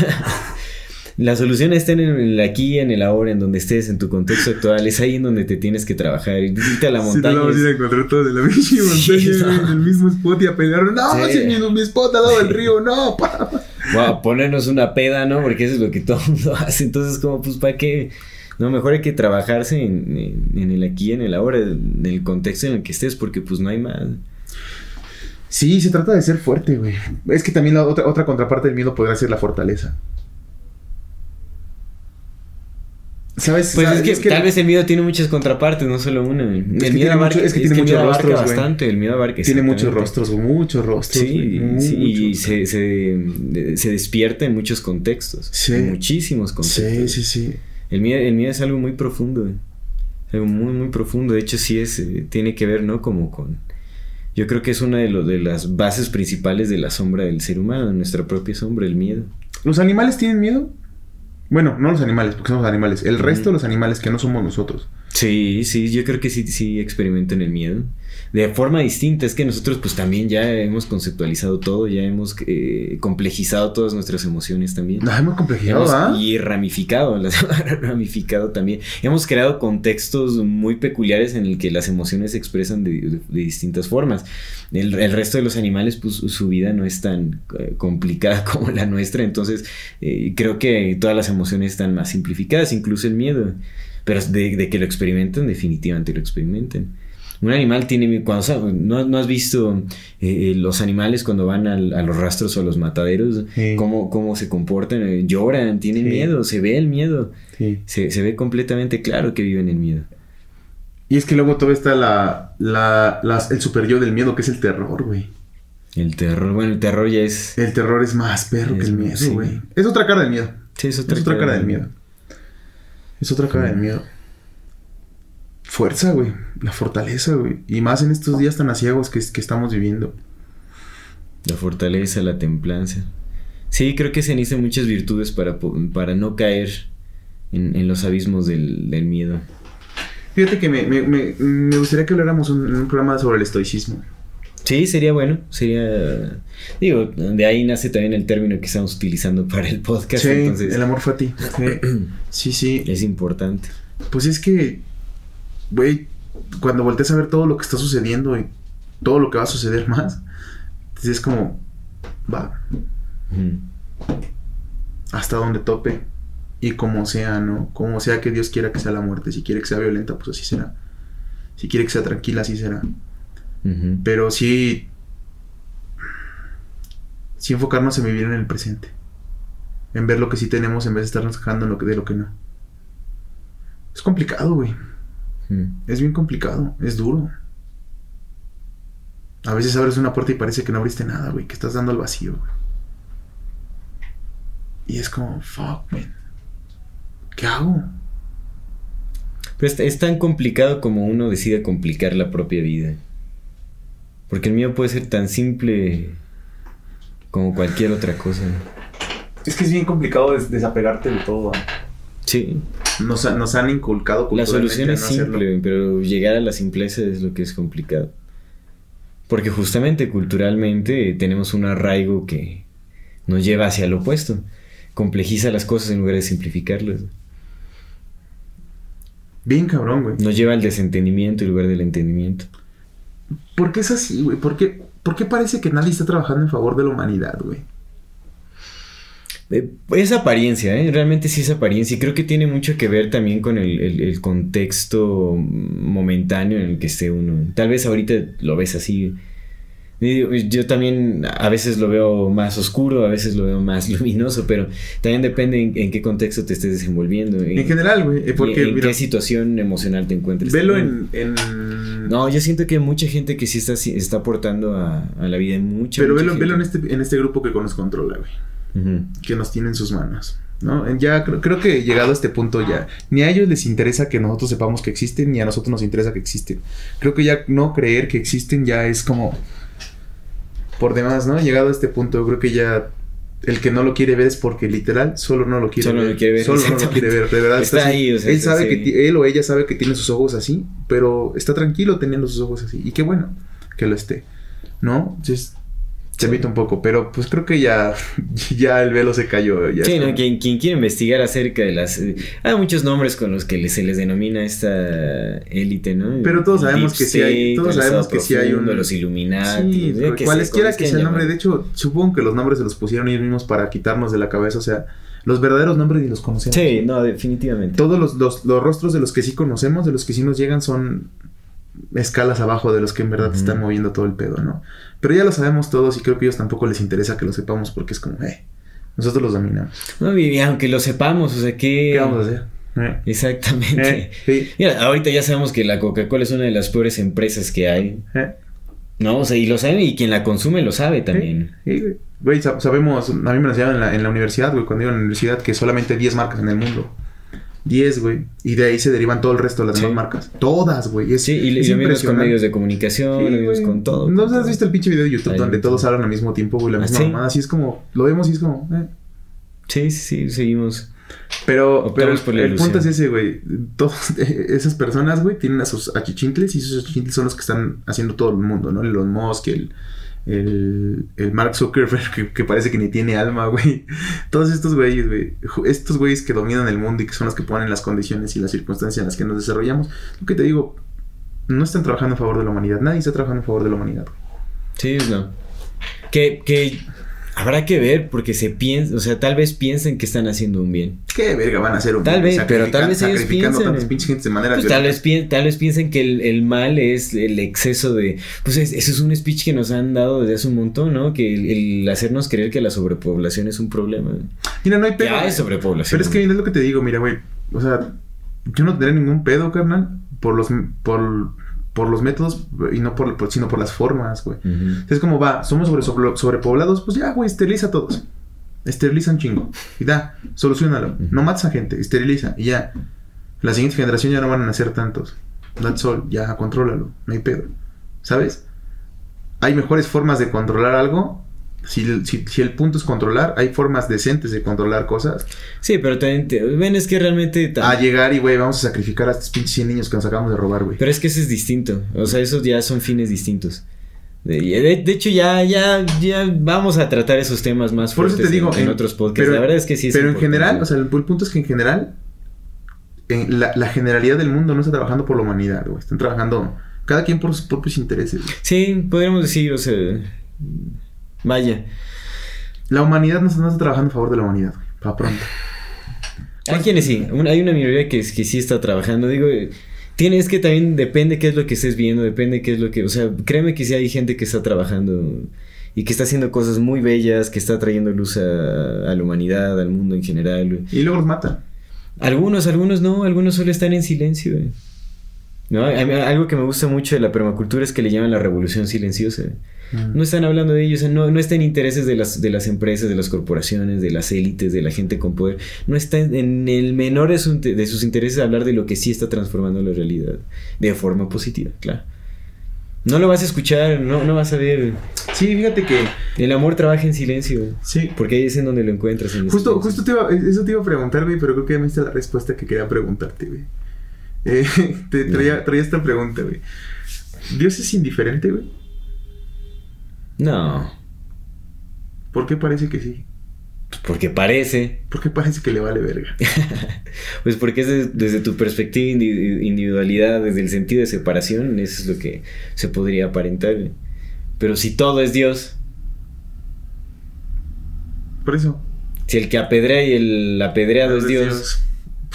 La solución está en el aquí, en el ahora, en donde estés, en tu contexto actual. Es ahí en donde te tienes que trabajar. Irte a la Sí, montaña. nos vamos a ir a encontrar todos en la misma montaña, Sí, no. en el mismo spot y a pelear. No, Sí. sí, mi, mi spot al lado del río, no, pa. A ponernos una peda, ¿no? Porque eso es lo que todo el mundo hace. Entonces, como, pues, ¿para qué? No, mejor hay que trabajarse en el aquí, en el ahora, en el contexto en el que estés, porque pues no hay más. Sí, se trata de ser fuerte, güey. Es que también la otra, otra contraparte del miedo podría ser la fortaleza. ¿Sabes? Pues ¿Sabes? es que, tal vez el miedo tiene muchas contrapartes, no solo una. El que miedo abarca, mucho- es que tiene muchos rostros, bastante. El miedo abarca tiene muchos rostros, muchos rostros. Sí, y se, se, de- se despierta en muchos contextos. Sí. En muchísimos contextos. Sí, sí, sí. El miedo, el miedo es algo muy profundo. Algo muy, muy profundo. De hecho, sí es, eh, tiene que ver, ¿no? Como con. Yo creo que es una de, lo- de las bases principales de la sombra del ser humano, de nuestra propia sombra, el miedo. ¿Los animales tienen miedo? Bueno, no los animales, porque somos animales. El resto de los animales que no somos nosotros. Sí, sí, yo creo que sí, sí experimentan el miedo. De forma distinta, es que nosotros pues también ya hemos conceptualizado todo, ya hemos eh, complejizado todas nuestras emociones también. No, hemos complejidad, Hemos- ¿ah? y ramificado, las ramificado también. Hemos creado contextos muy peculiares en el que las emociones se expresan de, de- de distintas formas. El, el resto de los animales, pues su vida no es tan eh, complicada como la nuestra, entonces eh, creo que todas las emociones están más simplificadas, incluso el miedo. Pero de, de que lo experimenten, definitivamente lo experimentan. Un animal tiene cuando o sea, ¿no, no has visto eh, eh, los animales cuando van al- a los rastros o a los mataderos, Sí. cómo, cómo se comportan, Eh, lloran, tienen Sí. miedo, se ve el miedo, Sí. se, se ve completamente claro que viven en miedo. Y es que luego todavía está la, la, las- el super yo del miedo, que es el terror, güey. El terror, bueno, el terror ya es... El terror es más perro que el miedo, sí. güey. Es otra cara del miedo. Sí, es Es otra cara del miedo. Es otra cara del miedo. Fuerza, güey. La fortaleza, güey. Y más en estos días tan asiagos que, que estamos viviendo. La fortaleza, la templanza. Sí, creo que se necesitan muchas virtudes para, para no caer en, en los abismos del, del miedo. Fíjate que me, me, me, me gustaría que habláramos un- un programa sobre el estoicismo. Sí, sería bueno, sería... Digo, de ahí nace también el término que estamos utilizando para el podcast, Sí, entonces el amor fati. Sí, sí. sí. es importante. Pues es que, güey, cuando volteas a ver todo lo que está sucediendo y todo lo que va a suceder más, entonces es como, va, hasta donde tope. Y como sea, ¿no? Como sea que Dios quiera que sea la muerte. Si quiere que sea violenta, pues así será. Si quiere que sea tranquila, así será. Pero sí. Sí enfocarnos en vivir en el presente. En ver lo que sí tenemos en vez de estarnos quejando en lo que, de lo que no. Es complicado, güey. Ujú. Es bien complicado. Es duro. A veces abres una puerta y parece que no abriste nada, güey. Que estás dando al vacío, güey. Y es como, fuck, man. ¿Qué hago? Pero es, es tan complicado como uno decide complicar la propia vida. Porque el mío puede ser tan simple como cualquier otra cosa. Es que es bien complicado des- desapegarte de todo. ¿ah? Sí, Nos, nos han inculcado la solución es no hacerlo. simple, pero llegar a la simpleza es lo que es complicado. Porque justamente culturalmente tenemos un arraigo que nos lleva hacia lo opuesto. Complejiza las cosas en lugar de simplificarlas. Bien cabrón, güey. Nos lleva al desentendimiento en lugar del entendimiento. ¿Por qué es así, güey? ¿Por qué, por qué parece que nadie está trabajando en favor de la humanidad, güey? Eh, Es apariencia, ¿eh? realmente sí es apariencia y creo que tiene mucho que ver también con el, el- el contexto momentáneo en el que esté uno. Tal vez ahorita lo ves así. Yo también a veces lo veo más oscuro, a veces lo veo más luminoso, pero también depende en, en qué contexto te estés desenvolviendo. En general, güey. eh, Porque, en mira, qué situación emocional te encuentres. velo en, en... No, yo siento que hay mucha gente que sí está, está aportando a, a la vida mucha Pero mucha velo, velo en, este, en este grupo que nos controla, güey. Que nos tiene en sus manos. ¿No? Ya creo, creo que llegado a este punto ya, ni a ellos les interesa que nosotros sepamos que existen, ni a nosotros nos interesa que existen. Creo que ya no creer que existen ya es como por demás, ¿no? Llegado a este punto, creo que ya el que no lo quiere ver es porque literal solo no lo quiere Solo ver. lo quiere ver, Solo no lo quiere ver, de verdad. Está ahí, o sea, él sabe que él o ella sabe que tiene sus ojos así, pero está tranquilo teniendo sus ojos así. Y qué bueno que lo esté. ¿No? Entonces, se evita un poco, pero pues creo que ya, ya el velo se cayó. Ya Sí. ¿no? Quien, quien quiere investigar acerca de las... eh, hay muchos nombres con los que se les denomina esta élite, ¿no? Pero todos El sabemos que sí hay- todos sabemos que sí hay un- Los Illuminati. Sí, cualesquiera que sea el nombre, de hecho, supongo que los nombres se los pusieron ellos mismos para quitarnos de la cabeza, o sea, los verdaderos nombres ni los conocemos. Sí, no, definitivamente. Todos los, los, los rostros de los que sí conocemos, de los que sí nos llegan, son escalas abajo de los que en verdad están moviendo todo el pedo, ¿no? Pero ya lo sabemos todos y creo que a ellos tampoco les interesa que lo sepamos porque es como, eh, nosotros los dominamos. No, y aunque lo sepamos, o sea, que... ¿Qué vamos a hacer? Eh, Exactamente. eh, sí, Mira, ahorita ya sabemos que la Coca-Cola es una de las peores empresas que hay. eh. No, o sea, y lo saben y quien la consume lo sabe también. Sí, güey. Güey, sab- sabemos, a mí me lo enseñaron en la, en la universidad, güey, cuando iba a la universidad, que solamente hay 10 marcas en el mundo. 10, güey. Y de ahí se derivan todo el resto de las Sí. demás marcas. Todas, güey. Es, Sí, y, es y lo con medios de comunicación, Sí, lo con todo. ¿No has visto el pinche video de YouTube Ahí donde todos todo. hablan al mismo tiempo, güey? La ¿Ah, misma sí? mamada. Así es como, lo vemos y es como, eh. Sí, sí, seguimos. Pero, Optamos pero el, punto es ese, güey. Todas esas personas, güey, tienen a sus achichincles y esos achichincles son los que están haciendo todo el mundo, ¿no? El Elon Musk, el, el, el Mark Zuckerberg, que, parece que ni tiene alma, güey. Todos estos güeyes, güey. Estos güeyes que dominan el mundo y que son los que ponen las condiciones y las circunstancias en las que nos desarrollamos. Lo que te digo, no están trabajando a favor de la humanidad. Nadie está trabajando a favor de la humanidad. Sí, no. Que, que Habrá que ver, porque se piensa, o sea, tal vez piensen que están haciendo un bien. ¿Qué verga van a hacer un Tal bien? vez, pero tal vez ellos sacrificando piensen, tantas pinches gentes de manera Pues tal vez, pien- tal vez piensen que el, el mal es el exceso de... Pues es- eso es un speech que nos han dado desde hace un montón, ¿no? Que el, el hacernos creer que la sobrepoblación es un problema. Mira, no hay pedo. Ya hay sobrepoblación. Pero es que es lo que te digo, mira, güey. O sea, yo no tendré ningún pedo, carnal, por los, por, por los métodos y no por, por- sino por las formas, güey. Ujú. Es como va, somos sobre, sobre- sobrepoblados, pues ya, güey, esteriliza a todos. Esteriliza un chingo. Y da, solucionalo. No mates a gente, esteriliza. Y ya. La siguiente generación ya no van a nacer tantos. That's all, ya, contrólalo. No hay pedo. ¿Sabes? Hay mejores formas de controlar algo. Si, el- si, si el punto es controlar, hay formas decentes de controlar cosas. Sí, pero también... te- ven, es que realmente... A llegar y, güey, vamos a sacrificar a estos pinches 100 niños que nos acabamos de robar, güey. Pero es que eso es distinto. O sea, esos ya son fines distintos. De, de- de hecho, ya, ya, ya vamos a tratar esos temas más Por eso fuertes te digo, en, en en- otros podcasts. pero- la verdad es que sí es Pero en general, o sea, el, el punto es que en general, en la, la generalidad del mundo no está trabajando por la humanidad, güey. Están trabajando cada quien por sus propios intereses. güey. Sí, podríamos decir, o sea... Vaya. La humanidad no, está- no está trabajando a favor de la humanidad, güey. Para pronto. Hay quienes sí, hay una minoría que, que sí está trabajando. Digo, eh, tiene, es que también depende qué es lo que estés viendo, depende qué es lo que. O sea, créeme que sí hay gente que está trabajando y que está haciendo cosas muy bellas, que está trayendo luz a, a la humanidad, al mundo en general. güey. Y luego los matan. Algunos, algunos no, algunos solo están en silencio. güey. ¿No? Algo que me gusta mucho de la permacultura es que le llaman la revolución silenciosa. No están hablando de ellos, no, no está en intereses de las, de las empresas, de las corporaciones, de las élites, de la gente con poder. No está en, el menor de, su- de sus intereses hablar de lo que sí está transformando la realidad de forma positiva, claro. No lo vas a escuchar, no, no vas a ver. Sí, fíjate que. El amor trabaja en silencio, Sí. porque ahí es en donde lo encuentras. en el Justo, justo te iba, eso te iba a preguntar, güey, pero creo que ya me diste la respuesta que quería preguntarte, güey. Eh, te traía, traía esta pregunta, güey. ¿Dios es indiferente, güey? No, ¿Por qué parece que sí? pues porque parece. ¿Por qué parece que le vale verga? Pues porque es de- desde tu perspectiva indi- individualidad, desde el sentido de separación, eso es lo que se podría aparentar. güey. Pero si todo es Dios, Por eso. si el que apedrea y el apedreado es Dios,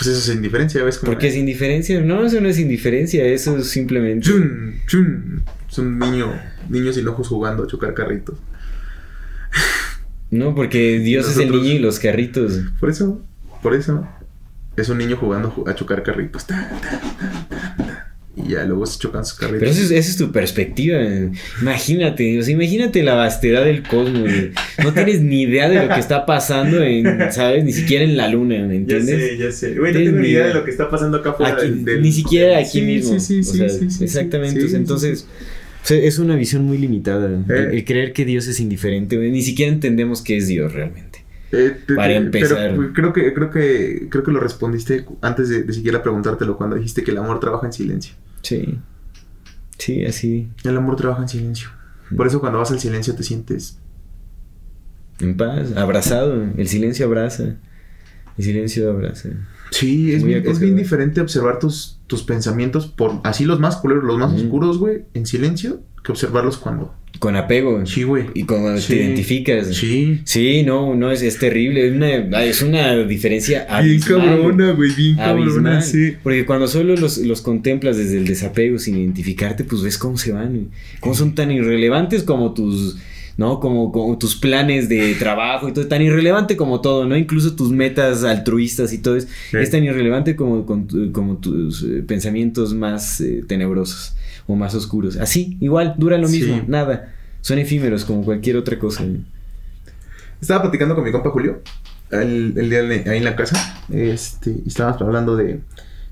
Pues eso es indiferencia, ¿ves? Como ¿por qué es indiferencia? No, eso no es indiferencia, eso es simplemente... Chun, chun. Es un niño, niños sin ojos jugando a chocar carritos. No, porque Dios es el niño y los carritos. Por eso, por eso. Es un niño jugando ju- a chocar carritos. Ta, ta, ta, ya luego se chocan sus carritos. Pero eso es, esa es tu perspectiva. eh. Imagínate, o sea, imagínate la vastedad del cosmos. güey. No tienes ni idea de lo que está pasando en, ¿sabes? Ni siquiera en la luna, ¿me Ya entiendes? sé, ya sé. Güey, no tengo ni idea de lo que está pasando acá afuera. Aquí, del- del- ni siquiera aquí Sí, mismo. Sí, sí, O sea, exactamente. entonces, sí. o sea, es una visión muy limitada. El, Eh. el creer que Dios es indiferente, güey, ni siquiera entendemos qué es Dios realmente. Eh, te- Para empezar. Pero creo que, creo que, creo que lo respondiste antes de, de siquiera preguntártelo cuando dijiste que el amor trabaja en silencio. Sí. Sí, así. El amor trabaja en silencio. Por eso cuando vas al silencio te sientes. En paz, abrazado. El silencio abraza. El silencio abraza. Sí, es, bien, es bien diferente observar tus, tus pensamientos por así los más culeros, los más oscuros, güey, en silencio, que observarlos cuando. Con apego. Sí, güey. Y cuando Sí. te identificas. Sí. Sí, no, no, es, es terrible. Es una, es una diferencia Bien abismal. cabrona, güey, bien Abismal. cabrona, sí. Porque cuando solo los, los contemplas desde el desapego sin identificarte, pues ves cómo se van. güey. Cómo son tan irrelevantes como tus. ¿No? Como, como tus planes de trabajo y todo. Tan irrelevante como todo, ¿no? Incluso tus metas altruistas y todo. Es, Sí. es tan irrelevante como, tus eh, pensamientos más eh, tenebrosos o más oscuros. Así, igual, dura lo Sí. mismo. Nada. Son efímeros como cualquier otra cosa. Estaba platicando con mi compa Julio el, el día de- ahí en la casa. Este, y estábamos hablando de.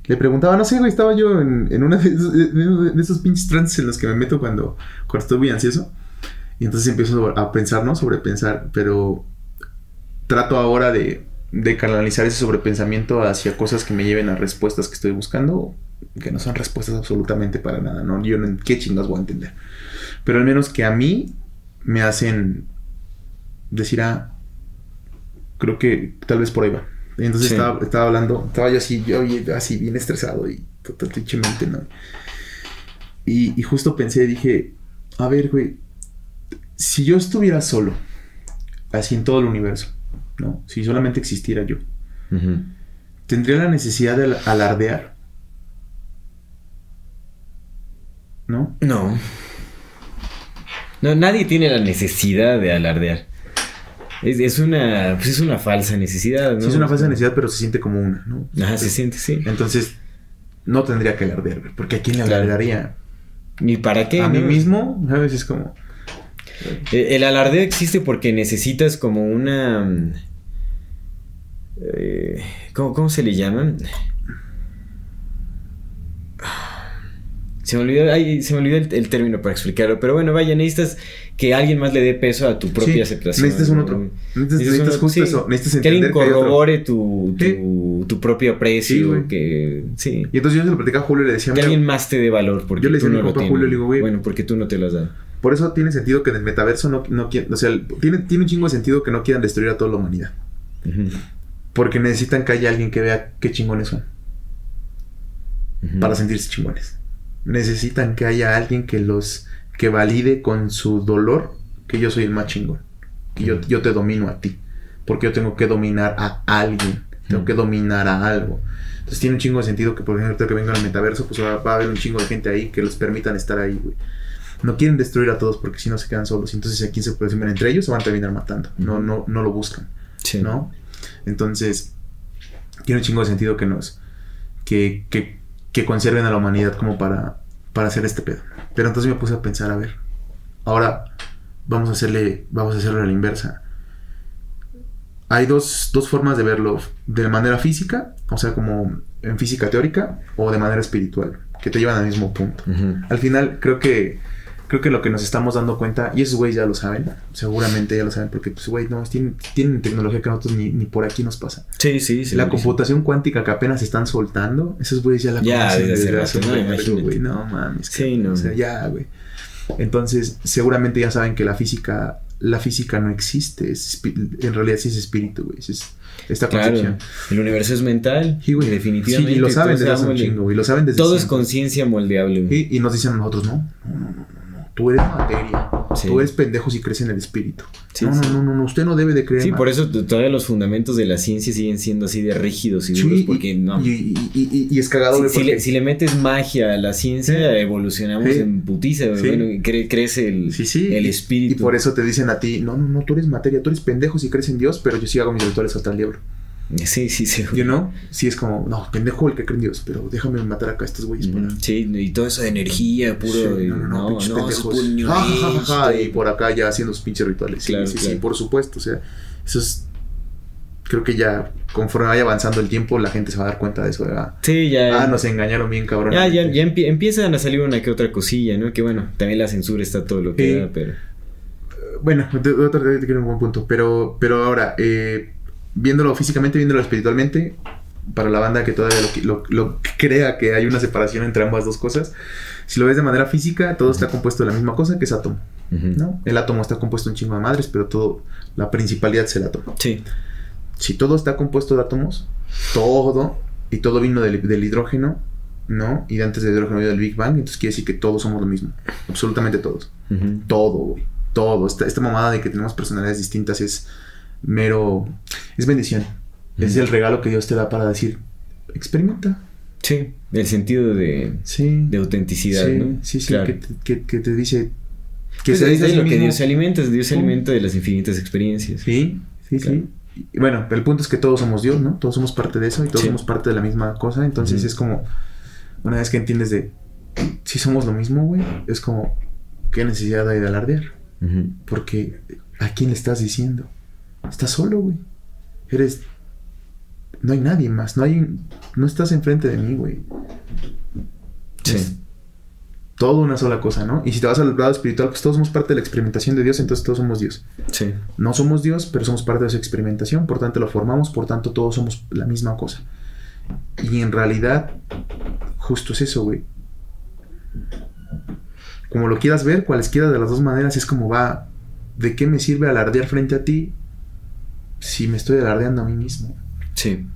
Le preguntaba, no sé, güey, estaba yo en, en una de esos, de- de esos pinches trances en los que me meto cuando, cuando estoy muy ansioso. Y entonces empiezo a pensar, ¿no? Sobrepensar. Pero trato ahora de, de canalizar ese sobrepensamiento hacia cosas que me lleven a respuestas que estoy buscando. Que no son respuestas absolutamente para nada, ¿no? Yo no, ¿qué chingas voy a entender? Pero al menos que a mí me hacen decir, ah, creo que tal vez por ahí va. Y entonces Sí. estaba, estaba hablando, estaba yo así, yo así bien estresado y total pinchemente, ¿no? Y, y justo pensé, dije, a ver, güey, si yo estuviera solo así en todo el universo, ¿no? Si solamente existiera yo, ¿tendría la necesidad de alardear? ¿No? No. No, nadie tiene la necesidad de alardear. Es, una, pues es una falsa necesidad, ¿no? Sí, es una falsa necesidad, pero se siente como una, ¿no? Ajá, se siente, sí. Entonces, no tendría que alardear, porque ¿a quién le alardearía? ¿Ni para qué? A mí mismo, ¿sabes? Es como... El, alardeo existe porque necesitas como una... Eh, ¿cómo, ¿Cómo se le llama? Se me olvidó, se me olvidó el, término para explicarlo, pero bueno, vaya, necesitas que alguien más le dé peso a tu propia aceptación. Necesitas un otro. Necesitas, justo eso. Necesitas que alguien corrobore tu, tu, propio aprecio. que, sí. Y entonces yo se lo platicaba a Julio y le decía... Que alguien más te dé valor porque yo le tú no lo tienes. Julio, le digo, güey, bueno, porque tú no te lo has dado. Por eso tiene sentido que en el metaverso no, no O sea, tiene, tiene un chingo de sentido que no quieran destruir a toda la humanidad. Porque necesitan que haya alguien que vea qué chingones son. Para sentirse chingones necesitan que haya alguien que los que valide con su dolor que yo soy el más chingón, que yo, yo te domino a ti, porque yo tengo que dominar a alguien, tengo que dominar a algo. Entonces tiene un chingo de sentido que, por ejemplo, que venga al metaverso, pues va, a haber un chingo de gente ahí que los permitan estar ahí, güey. No quieren destruir a todos porque si no se quedan solos. Entonces aquí se presumen entre ellos se van a terminar matando. No, no, no lo buscan. ¿No? Entonces, tiene un chingo de sentido que nos. que, que que conserven a la humanidad como para, para hacer este pedo. Pero entonces me puse a pensar, a ver, ahora vamos a hacerle, vamos a hacerlo a la inversa. Hay dos, dos formas de verlo, de manera física, o sea, como en física teórica, o de manera espiritual, que te llevan al mismo punto. Al final, creo que creo que lo que nos estamos dando cuenta, y esos güeyes ya lo saben, seguramente ya lo saben, porque pues güey, no, tienen, tienen, tecnología que nosotros ni, ni, por aquí nos pasa. Sí, sí, sí. La computación cuántica que apenas están soltando, esos güeyes ya la ya, conocen desde, hace no, güey. No mames. Sí, no. O sea, ya, güey. Entonces, seguramente ya saben que la física, la física no existe. Es, en realidad sí es espíritu, güey. Es, esta concepción. El universo es mental. Sí, güey. Definitivamente. Sí, y lo saben desde hace un chingo, güey. Lo saben desde Todo es conciencia moldeable. Y, y nos dicen a nosotros, no, no, no, no tú eres materia. Tú eres pendejo si crees en el espíritu. no, no, no, no, usted no debe de creer. Sí, por eso todavía los fundamentos de la ciencia siguen siendo así de rígidos y duros. porque no. Y, y, es cagado. Si, le, si, le, metes magia a la ciencia, evolucionamos en putiza. Bueno, crece el, el espíritu. Y por eso te dicen a ti, no, no, no, tú eres materia, tú eres pendejo si crees en Dios, pero yo sí hago mis rituales hasta el diablo. Sí, sí, sí. You know? Sí, es como, no, pendejo el que cree en Dios, pero déjame matar acá a estos güeyes. Para... Sí, y toda esa energía, puro. no, no, no, pinches pendejos. y por acá ya haciendo sus pinches rituales. Sí, sí, sí, por supuesto. O sea, eso es. Creo que ya, conforme vaya avanzando el tiempo, la gente se va a dar cuenta de eso. ¿verdad? Sí, ya. Ah, nos engañaron bien, cabrón. Ya, ya, ya empiezan a salir una que otra cosilla, ¿no? Que bueno, también la censura está todo lo que da, pero. Bueno, te quiero un buen punto. Pero, pero ahora, eh viéndolo físicamente, viéndolo espiritualmente, para la banda que todavía lo, lo, crea que hay una separación entre ambas dos cosas, si lo ves de manera física, todo está compuesto de la misma cosa, que es átomo. ¿no? El átomo está compuesto en chingo de madres, pero todo, la principalidad es el átomo. Sí. Si todo está compuesto de átomos, todo, y todo vino del, hidrógeno, ¿no? Y de antes del hidrógeno vino del Big Bang, entonces quiere decir que todos somos lo mismo. Absolutamente todos. Todo, güey. Todo. Esta, esta mamada de que tenemos personalidades distintas es mero... Es bendición. Es el regalo que Dios te da para decir, experimenta. Sí, el sentido de, sí, de autenticidad, sí, ¿no? Sí, sí, que, que, te dice... Que pues se dice lo que Dios se alimenta, Dios se alimenta de las infinitas experiencias. Sí, sí, sí. Bueno, el punto es que todos somos Dios, ¿no? Todos somos parte de eso y todos somos parte de la misma cosa. Entonces es como, una vez que entiendes de, si somos lo mismo, güey, es como, ¿qué necesidad hay de alardear? Porque, ¿a quién le estás diciendo? Estás solo, güey. Eres. No hay nadie más. No hay. No estás enfrente de mí, güey. Sí. todo una sola cosa, ¿no? Y si te vas al lado espiritual, pues todos somos parte de la experimentación de Dios, entonces todos somos Dios. Sí. No somos Dios, pero somos parte de esa experimentación, por tanto lo formamos, por tanto todos somos la misma cosa. Y en realidad, justo es eso, güey. Como lo quieras ver, cualesquiera de las dos maneras, es como va. ¿De qué me sirve alardear frente a ti si me estoy alardeando a mí mismo? Sí.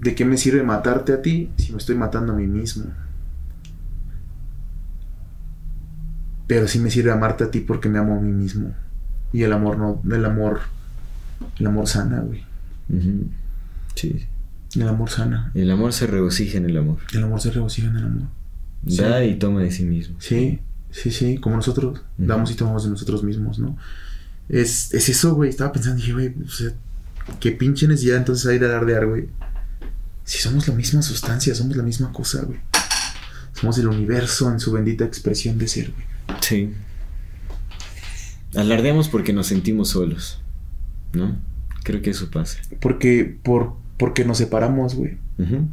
¿De qué me sirve matarte a ti si me estoy matando a mí mismo? Pero sí me sirve amarte a ti porque me amo a mí mismo. Y el amor no, el amor, el amor sana, güey. Sí. El amor sana. El amor se regocija en el amor. El amor se regocija en el amor. Da y toma de sí mismo. Sí, sí, sí, como nosotros damos y tomamos de nosotros mismos, ¿no? Es, es eso, güey. Estaba pensando, dije, güey, o sea, qué pinche necesidad entonces hay de alardear, güey. Si somos la misma sustancia, somos la misma cosa, güey. Somos el universo en su bendita expresión de ser, güey. Sí. Alardeamos porque nos sentimos solos. ¿No? Creo que eso pasa. Porque, por, porque nos separamos, güey. Ujú.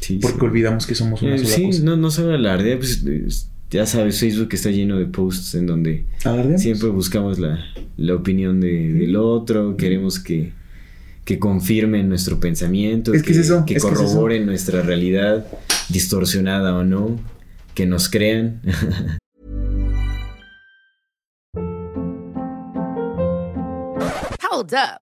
Sí, Porque sí. olvidamos que somos una Eh, sola sí, cosa. no, no solo alardea, pues es- ya sabes, Facebook está lleno de posts en donde siempre buscamos la, la opinión de- del otro, queremos que, que confirmen nuestro pensamiento, Es que es eso, que es que es corroboren nuestra realidad, distorsionada o no, que nos crean. Hold up.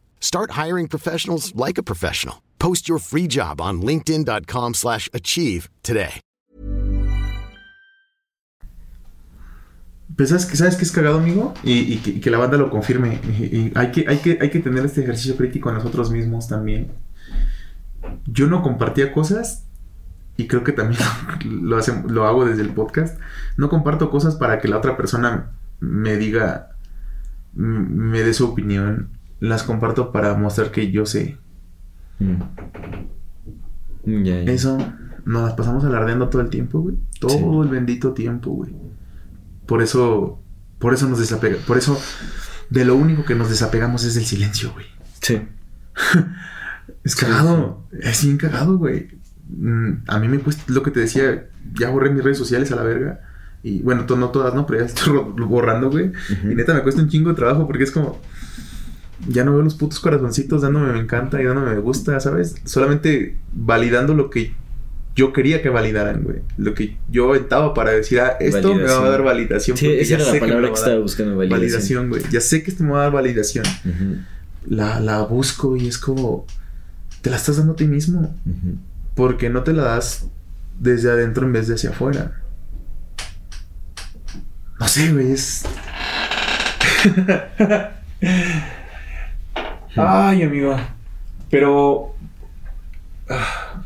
Start hiring professionals like a professional. Post your free job on linkedin.com/achieve slash achieve today. Pero ¿sabes, qué- ¿sabes qué es cagado, amigo? Y, que, que la banda lo confirme. Hay, que, hay, que, hay que tener este ejercicio crítico a nosotros mismos también. Yo no compartía cosas, y creo que también lo, lo hago desde el podcast. No comparto cosas para que la otra persona me diga, me dé su opinión. Las comparto para mostrar que yo sé. Mm. Eso nos las pasamos alardeando todo el tiempo, güey. Todo Sí. el bendito tiempo, güey. Por eso, por eso nos desapega, por eso de lo único que nos desapegamos es del silencio, güey. Sí. Es cagado, es bien cagado, güey. Mm, A mí me cuesta lo que te decía, ya borré mis redes sociales a la verga. Y bueno, no todas, ¿no? Pero ya estoy borrando, güey. Y neta me cuesta un chingo de trabajo porque es como. Ya no veo los putos corazoncitos dándome me encanta y dándome me gusta, ¿sabes? Solamente validando lo que yo quería que validaran, güey. Lo que yo aventaba para decir, ah, esto me va a dar validación. Sí, esa ya era sé la palabra que a estaba buscando, validación. Validación, güey. Ya sé que esto me va a dar validación. La, la busco y es como. Te la estás dando a ti mismo. Porque no te la das desde adentro en vez de hacia afuera. No sé, güey, es. Ay, amigo. Pero. ah,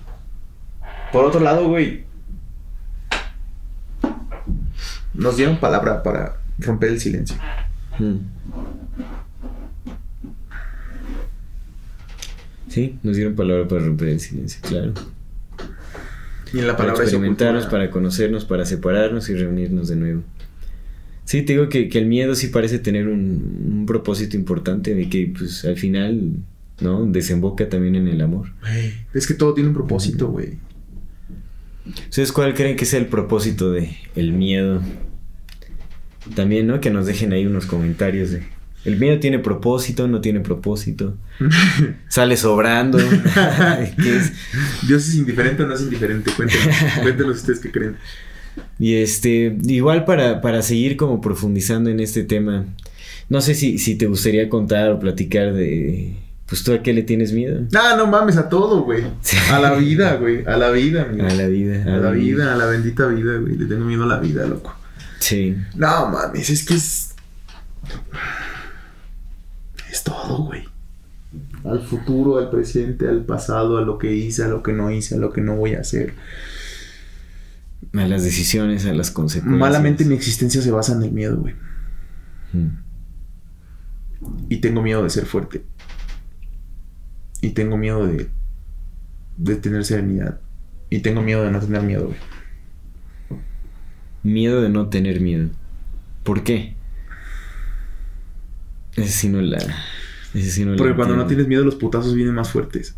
Por otro lado, güey. Nos dieron palabra para romper el silencio. Mm. Sí, nos dieron palabra para romper el silencio, claro. Y en la Para palabra es experimentarnos, para conocernos, para separarnos y reunirnos de nuevo. Sí, te digo que, que el miedo sí parece tener un, un propósito importante de que pues al final, ¿no? Desemboca también en el amor. Es que todo tiene un propósito, güey. ¿Ustedes cuál creen que sea el propósito de el miedo? También, ¿no? Que nos dejen ahí unos comentarios de... El miedo tiene propósito, no tiene propósito. Sale sobrando. ¿Qué es? Dios es indiferente o no es indiferente. Cuéntenos, cuéntenos ustedes qué creen. Y este, igual para, para seguir como profundizando en este tema, no sé si, si te gustaría contar o platicar de, pues tú a qué le tienes miedo. Ah, no mames, a todo, güey. A la vida, güey. A la vida. A la vida. A la vida, a la bendita vida, güey. Le tengo miedo a la vida, loco. Sí. No mames, es que es. Es todo, güey. Al futuro, al presente, al pasado, a lo que hice, a lo que no hice, a lo que no voy a hacer. A las decisiones, a las consecuencias. Malamente mi existencia se basa en el miedo, güey. Mm. Y tengo miedo de ser fuerte. Y tengo miedo de. de tener serenidad. Y tengo miedo de no tener miedo, güey. miedo de no tener miedo. ¿Por qué? Ese sí no la. Ese sí no la Porque cuando no tienes miedo, los putazos vienen más fuertes.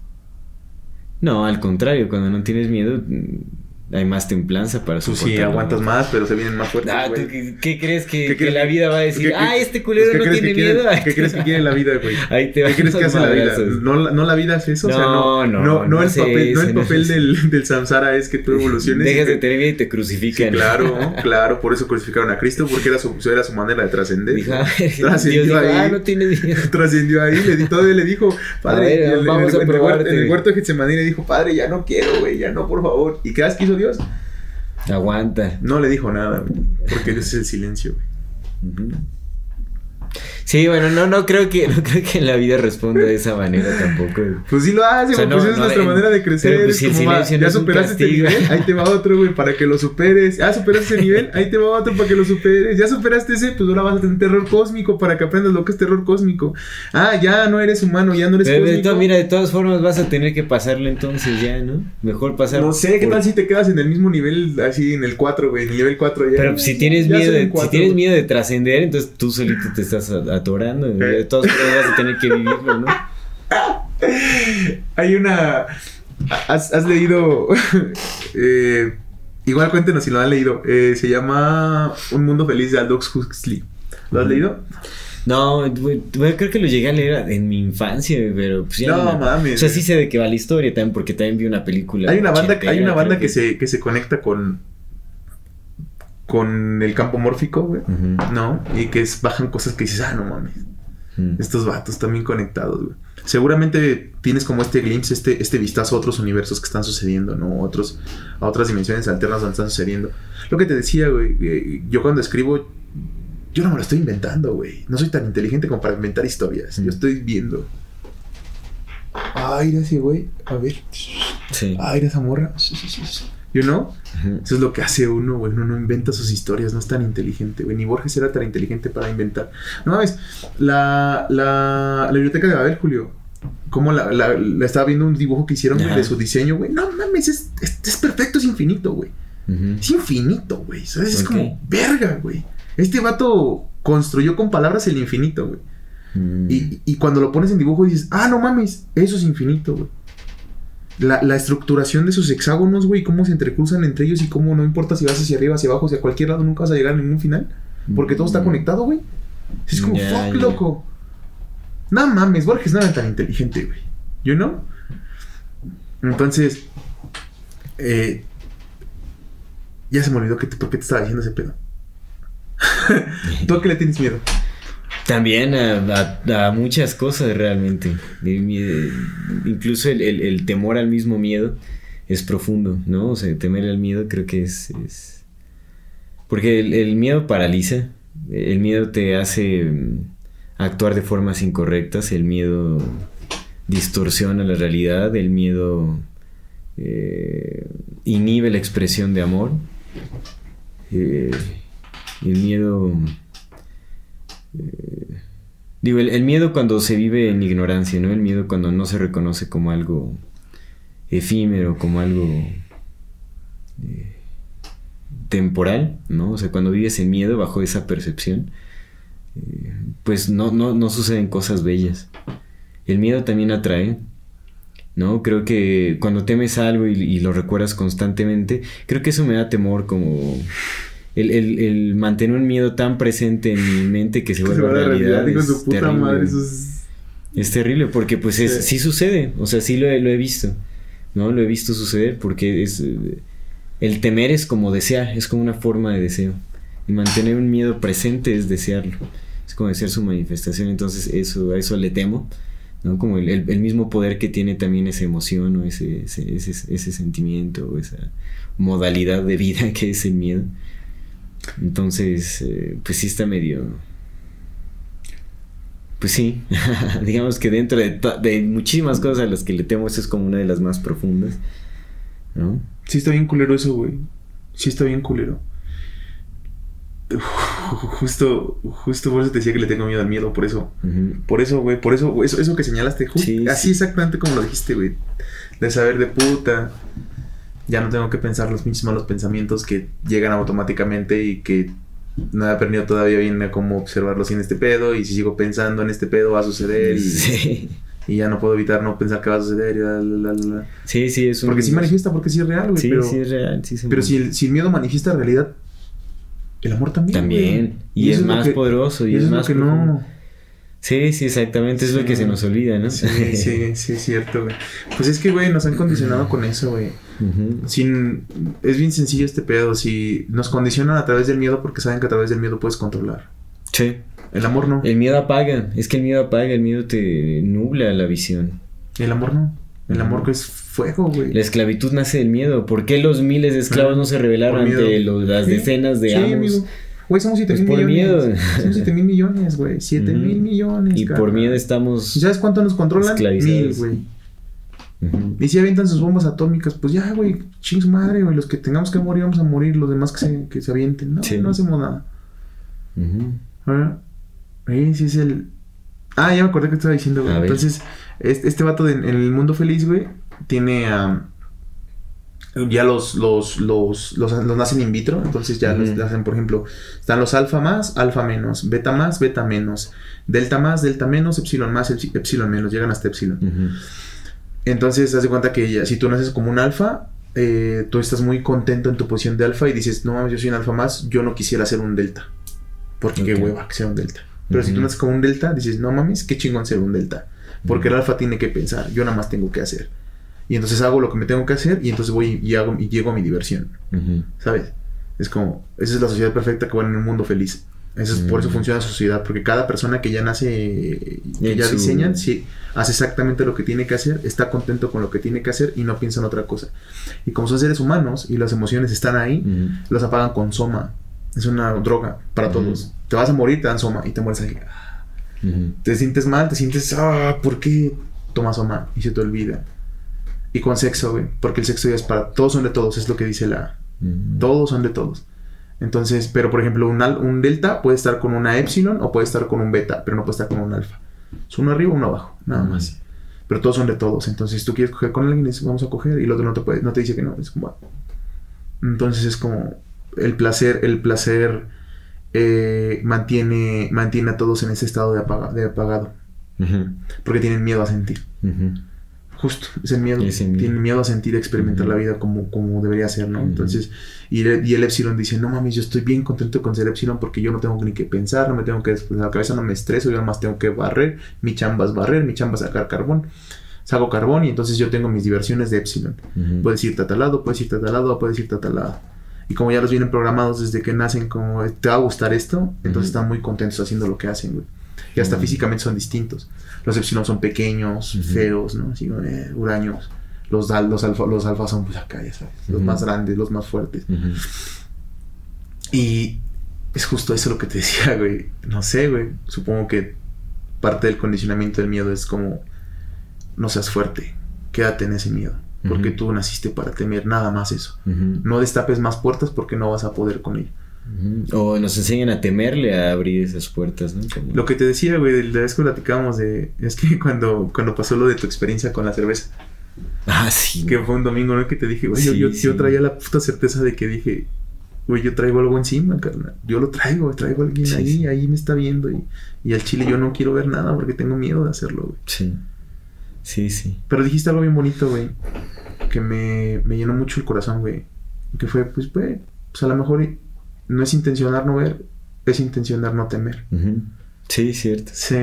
No, al contrario, cuando no tienes miedo, hay más templanza para Tú soportar. sí aguantas más, pero se vienen más fuertes. Ah, ¿tú qué, qué crees que, ¿Qué que crees la vida va a decir? ¿Qué- ah, este culero pues, ¿qué no tiene quiere- miedo. ¿Qué crees que quiere la vida, güey? Ahí te ¿Qué crees que hace la vida? ¿No, la- no la vida es eso? o sea, No, no, no, no, no el papel, no el no papel del, del samsara es que tú evoluciones. Dejas de tener miedo y te Sí, crucifican. claro, claro, por eso crucificaron a Cristo, porque era su, era su manera de trascender. Trascendió ahí. ah, no tienes miedo. Trascendió ahí, le todavía le dijo, padre, en el- vamos a huerto, probarte. en el huerto de Getsemaní le dijo, padre, ya no quiero, güey, ya no, por favor. ¿Y qué que hizo Dios? Aguanta. No le dijo nada, güey, porque es el silencio, güey. Sí, bueno, no, no creo que, no creo que la vida responda de esa manera tampoco. Pues sí lo hace, O sea, güey, no, pues es nuestra en- manera de crecer. pero pues es como, ya superaste este nivel, ahí te va otro, güey, para que lo superes. Ah, superaste ese nivel, ahí te va otro para que lo superes. Ya superaste ese, pues ahora vas a tener terror cósmico para que aprendas lo que es terror cósmico. Ah, ya no eres humano, ya no eres Pero cósmico. mira, de todas formas vas a tener que pasarlo entonces ya, ¿no? Mejor pasar. No sé, ¿qué tal si te quedas en el mismo nivel, así en el 4, güey, en el nivel 4 ya? Pero pues, si tienes ya miedo de, si tienes miedo de trascender, entonces tú solito te estás a- atorando. De todas formas vas a tener que vivirlo, ¿no? Hay una. ¿Has, has leído? eh, igual cuéntenos si lo han leído. Eh, se llama Un mundo feliz de Aldous Huxley. ¿Lo has leído? No, creo que lo llegué a leer en mi infancia, pero pues ya No, me- mames. O sea, sí sé de qué va la historia también, porque también vi una película. Hay una banda, hay una banda que se, que se conecta con. Con el campo mórfico, güey. ¿No? Y que es- bajan cosas que dices, ah, no mames. ujú. Estos vatos también conectados, güey. Seguramente tienes como este glimpse, este, este vistazo a otros universos que están sucediendo, ¿no? Otros, a otras dimensiones alternas donde están sucediendo. Lo que te decía, güey, eh, yo cuando escribo, yo no me lo estoy inventando, güey. No soy tan inteligente como para inventar historias. Mm. Yo estoy viendo. Ay, era ese güey. A ver. Sí. Ay, era esa morra. You know? Eso es lo que hace uno, güey. Uno no inventa sus historias, no es tan inteligente, güey. Ni Borges era tan inteligente para inventar. No mames, la, la, la biblioteca de Babel, Julio. Como la, la, la estaba viendo un dibujo que hicieron de su diseño, güey. No mames, es, es, es perfecto, es infinito, güey. Es infinito, güey. ¿Sabes? Es como verga, güey. Este vato construyó con palabras el infinito, güey. Mm. Y, y cuando lo pones en dibujo dices, ah, no mames, eso es infinito, güey. La, la estructuración de sus hexágonos, güey, cómo se entrecruzan entre ellos y cómo no importa si vas hacia arriba, hacia abajo, hacia cualquier lado, nunca vas a llegar a ningún final. Porque todo está Mm. conectado, güey. Es como, fuck, loco. No mames, Borges no era tan inteligente, güey. ¿You know? Entonces, eh, ya se me olvidó que te- por qué te estaba diciendo ese pedo. ¿Tú a qué le tienes miedo? También a, a- muchas cosas realmente. Incluso el, temor al mismo miedo es profundo, ¿no? O sea, temer al miedo creo que es... Porque el, el miedo paraliza, el miedo te hace mm, actuar de formas incorrectas, el miedo distorsiona la realidad, el miedo eh, inhibe la expresión de amor, eh, el miedo... Digo, el, el miedo cuando se vive en ignorancia, ¿no? El miedo cuando no se reconoce como algo efímero, como algo eh, temporal, ¿no? O sea, cuando vives en miedo bajo esa percepción, eh, pues no, no, no suceden cosas bellas. El miedo también atrae, ¿no? Creo que cuando temes algo y, y lo recuerdas constantemente, creo que eso me da temor como... El, el- el mantener un miedo tan presente en mi mente que se la realidad, es puta terrible. madre, eso es... Es terrible porque pues es, Sí. sí sucede, o sea, sí lo he, lo he visto, ¿no? Lo he visto suceder porque es... eh, el temer es como desear, es como una forma de deseo. Y mantener un miedo presente es desearlo, es como desear su manifestación, entonces eso, a eso le temo, ¿no? Como el, el- el mismo poder que tiene también esa emoción o ese, ese, ese, ese sentimiento o esa modalidad de vida que es el miedo. Entonces, eh, pues sí está medio... Pues sí, digamos que dentro de, muchísimas cosas a las que le temo, es como una de las más profundas, ¿no? Sí está bien culero eso, güey. Sí está bien culero. Justo, justo por eso te decía que le tengo miedo al miedo, por eso. Por eso, güey, por eso, eso, eso que señalaste, justo Sí, así sí. exactamente como lo dijiste, güey. De saber de puta. Ya no tengo que pensar los pinches malos pensamientos que llegan automáticamente y que no he aprendido todavía bien a cómo observarlos sin este pedo. Y si sigo pensando en este pedo va a suceder. Y, Sí. y ya no puedo evitar no pensar que va a suceder. y la, la, la. Sí, sí, es un... Porque sí manifiesta, porque sí es real, güey. Sí, pero sí es real. Sí pero si el, si el miedo manifiesta realidad, el amor también. También. güey. Y, es lo más que- poderoso. Y, Y es es lo más que profundo. no. Sí, sí, exactamente. Es lo Sí. que se nos olvida, ¿no? Sí, sí, sí, es cierto, güey. Pues es que, güey, nos han condicionado con eso, güey. Sin... Es bien sencillo este pedo. Si nos condicionan a través del miedo porque saben que a través del miedo puedes controlar. Sí. El amor no. El miedo apaga. Es que el miedo apaga. El miedo te nubla la visión. El amor no. El amor que es fuego, güey. La esclavitud nace del miedo. ¿Por qué los miles de esclavos no se rebelaron ante los- las Sí, decenas de sí, amos? amigo. Güey, somos 7 Pues mil por millones. miedo. Somos 7 mil millones, güey. 7 Ujú. mil millones. Y por miedo estamos. ¿Y sabes cuánto nos controlan? Mil, güey. Ujú. Y si avientan sus bombas atómicas, pues ya, güey, ching su madre, güey. Los que tengamos que morir, vamos a morir. Los demás que se, que se avienten. No, Sí. no hacemos nada. Ujú. ¿verdad? Ese es el. Ah, ya me acordé que estaba diciendo, güey. Entonces, este, este vato de- en el mundo feliz, güey, tiene a. ya los, los, los, los, los nacen in vitro, entonces ya los hacen, por ejemplo, están los alfa más, alfa menos, beta más, beta menos, delta más, delta menos, epsilon más, epsi- epsilon menos, llegan hasta epsilon. Entonces, haz de cuenta que ya, si tú naces como un alfa, eh, tú estás muy contento en tu posición de alfa y dices, no mames, yo soy un alfa más, yo no quisiera ser un delta. Porque qué hueva que sea un delta. Pero si tú naces como un delta, dices, no mames, qué chingón ser un delta. Porque el alfa tiene que pensar, yo nada más tengo que hacer. Y entonces hago lo que me tengo que hacer y entonces voy y, hago, y llego a mi diversión. ¿Sabes? Es como, esa es la sociedad perfecta que va en un mundo feliz. Eso es, Por eso Mm. funciona la sociedad, porque cada persona que ya nace, que ya su- diseñan, sí, hace exactamente lo que tiene que hacer, está contento con lo que tiene que hacer y no piensa en otra cosa. Y como son seres humanos y las emociones están ahí, Ujú. los apagan con soma. Es una droga para todos. Te vas a morir, te dan soma y te mueres ahí. Te sientes mal, te sientes, ah, ¿por qué? Toma soma y se te olvida. Y con sexo, güey, porque el sexo ya es para todos son de todos, es lo que dice la, todos son de todos. Entonces, pero por ejemplo, un, al- un delta puede estar con una epsilon o puede estar con un beta, pero no puede estar con un alfa. Es uno arriba, uno abajo, nada más. Pero todos son de todos. Entonces, tú quieres coger con alguien, dices, vamos a coger, y el otro no te puede, no te dice que no. Es como. Entonces es como el placer, el placer eh, mantiene, mantiene a todos en ese estado de, apaga- de apagado. Porque tienen miedo a sentir. Justo, ese miedo. Ese miedo. Tienen miedo a sentir, a experimentar la vida como, como debería ser, ¿no? Entonces, y, el- y el Epsilon dice, no mames, yo estoy bien contento con ser Epsilon porque yo no tengo ni que pensar, no me tengo que, pues, la cabeza no me estreso, yo nada más tengo que barrer, mi chamba es barrer, mi chamba es sacar carbón, saco carbón y entonces yo tengo mis diversiones de Epsilon. Ujú. Puedes irte a tal lado, puedes irte a tal lado, puedes irte a tal lado. Y como ya los vienen programados desde que nacen, como te va a gustar esto, entonces están muy contentos haciendo lo que hacen, güey. Y hasta Ujú. físicamente son distintos. Los Epsilon son pequeños, feos, ¿no? Así, eh, huraños. Los, los, alfa, los alfa son, pues acá, ya sabes, los más grandes, los más fuertes. Y es justo eso lo que te decía, güey. No sé, güey. Supongo que parte del condicionamiento del miedo es como, no seas fuerte, quédate en ese miedo. Porque Ujú. tú naciste para temer nada más eso. No destapes más puertas porque no vas a poder con ello. O nos enseñan a temerle a abrir esas puertas, ¿no? Como- Lo que te decía, güey, de la vez que platicábamos de... Es que cuando, cuando pasó lo de tu experiencia con la cerveza, Ah, sí. que fue un domingo, ¿no? Que te dije, güey, yo, Sí, yo, sí. yo traía la puta certeza de que dije, güey, yo traigo algo encima, carnal. Yo lo traigo, traigo a alguien Sí, ahí, ahí me está viendo. Y, y al chile yo no quiero ver nada porque tengo miedo de hacerlo, güey. Sí. Sí, sí. Pero dijiste algo bien bonito, güey. Que me, me llenó mucho el corazón, güey. Que fue, pues, güey, pues a lo mejor no es intencionar no ver, es intencionar no temer. Sí, cierto. Sí,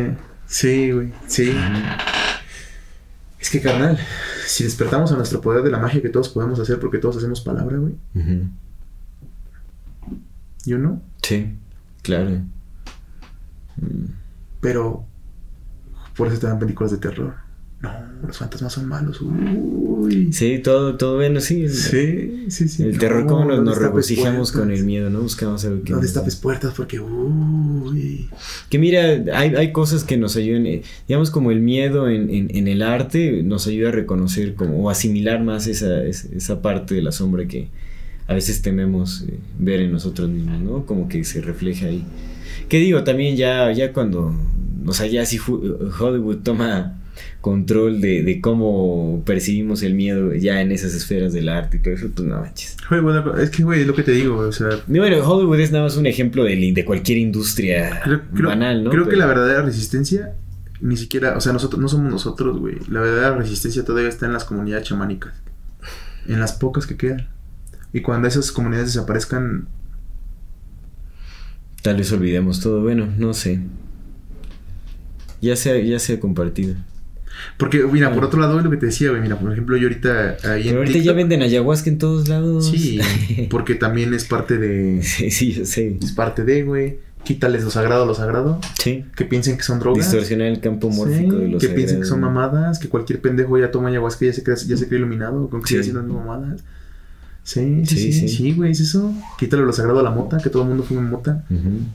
sí, güey, sí. Es que, carnal, si despertamos a nuestro poder de la magia que todos podemos hacer porque todos hacemos palabra, güey. Ujú. Yo no. Sí, claro. Pero por eso te dan películas de terror. No, los fantasmas son malos. Uy. Sí, todo, todo bueno, sí. el- Sí, sí, sí. El terror, No, como nos, no nos regocijamos con el miedo, ¿no? Buscamos algo que. No destapes puertas porque, uy. Que mira, hay, hay cosas que nos ayudan, eh, digamos como el miedo en, en- en el arte nos ayuda a reconocer como, o asimilar más esa, esa, parte de la sombra que a veces tememos eh, ver en nosotros mismos, ¿no? Como que se refleja ahí. Que digo, también ya, ya cuando, o sea, ya si Hollywood toma control de, de cómo percibimos el miedo ya en esas esferas del arte y todo eso, pues no manches. Güey, bueno, es que, güey, es lo que te digo, o sea... Y bueno, Hollywood es nada más un ejemplo de, de cualquier industria Creo, creo- banal, ¿no? creo que la verdadera resistencia ni siquiera, o sea, nosotros no somos nosotros, güey. La verdadera resistencia todavía está en las comunidades chamánicas. En las pocas que quedan. Y cuando esas comunidades desaparezcan, Tal vez olvidemos todo, bueno, no sé. Ya se ya se ha compartido. Porque mira, por otro lado, es lo que te decía, güey, mira, por ejemplo, yo ahorita ahí en Pero ahorita ya venden ayahuasca en todos lados. Sí, porque también es parte de sí, sí, yo sé. es parte de, güey. Quítales lo sagrado a lo sagrado, Sí. que piensen que son drogas. Distorsionar el campo mórfico Sí, de los que piensen que son mamadas, que cualquier pendejo ya toma ayahuasca y ya se cree, ya se cree iluminado, con que Sí. sigue haciendo mamadas. Sí, sí, Sí, sí, güey, es eso. Quítale lo sagrado a la mota, que todo el mundo fume mota.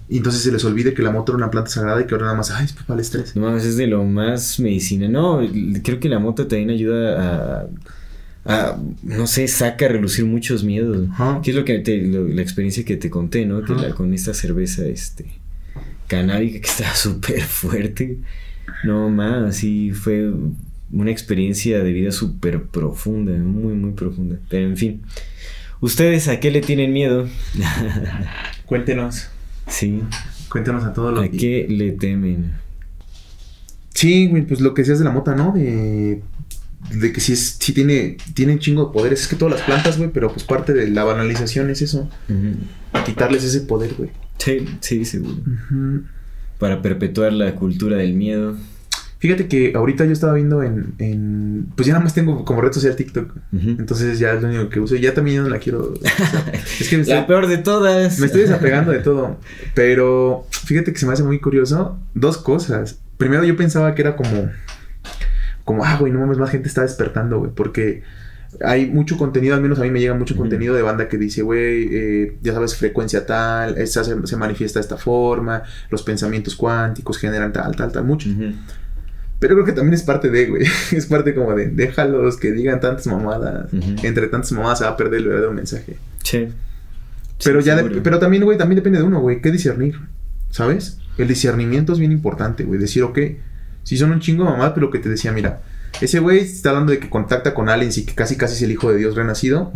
Y entonces se les olvide que la mota era una planta sagrada y que ahora nada más, ay, pues para el estrés. No es de lo más medicina. No, creo que la mota también ayuda a. a, no sé, saca a relucir muchos miedos. Que es lo que te, lo- la experiencia que te conté, ¿no? Que la- con esta cerveza, este. canábica que estaba súper fuerte. No más, sí, fue una experiencia de vida súper profunda, muy, muy profunda. Pero en fin. ¿Ustedes a qué le tienen miedo? Cuéntenos, sí. cuéntenos a todos los ¿A qué le temen? Sí, güey, pues lo que decías de la mota, ¿no? De, de que sí, es, sí tiene, tiene un chingo de poderes. Es que todas las plantas, güey, pero pues parte de la banalización es eso. Quitarles ese poder, güey. Sí, sí, seguro. Para perpetuar la cultura del miedo. Fíjate que ahorita yo estaba viendo en, en- Pues ya nada más tengo como red social TikTok. Entonces ya es lo único que uso. Y ya también ya no la quiero. o sea, es que me estoy, La peor de todas. me estoy desapegando de todo. Pero fíjate que se me hace muy curioso. Dos cosas. Primero yo pensaba que era como... Como, ah, güey, no mames, más gente está despertando, güey. Porque hay mucho contenido, al menos a mí me llega mucho contenido de banda que dice, güey, eh, ya sabes, frecuencia tal, esa se, se manifiesta de esta forma, los pensamientos cuánticos generan tal, tal, tal, mucho. Ujú. Pero creo que también es parte de, güey. Es parte como de, déjalos que digan tantas mamadas. Entre tantas mamadas se va a perder el verdadero mensaje. Sí. Pero Sí, ya, de- pero también, güey, también depende de uno, güey. ¿Qué discernir? ¿Sabes? El discernimiento es bien importante, güey. Decir, ok, si son un chingo de mamadas, pero que te decía, mira, ese güey está hablando de que contacta con aliens y que casi casi es el hijo de Dios renacido.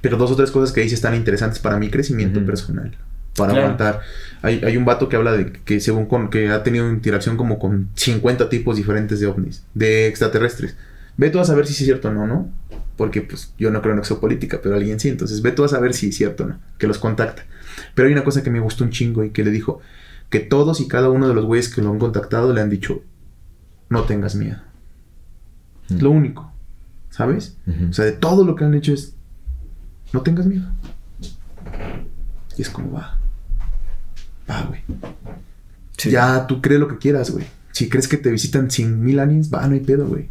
Pero dos o tres cosas que dice están interesantes para mi crecimiento personal. Para Claro. aguantar. Hay, hay un vato que habla de que según con que ha tenido interacción como con 50 tipos diferentes de ovnis, de extraterrestres. Ve tú a saber si es cierto o no, ¿no? Porque pues yo no creo en exopolítica, pero alguien sí. Entonces ve tú a saber si es cierto o no, que los contacta. Pero hay una cosa que me gustó un chingo y que le dijo que todos y cada uno de los güeyes que lo han contactado le han dicho, no tengas miedo. Es lo único, ¿sabes? O sea, de todo lo que han hecho es, no tengas miedo. Y es como, va. Va, güey. Sí. Ya tú crees lo que quieras, güey. Si crees que te visitan 100 mil aliens, va, no hay pedo, güey.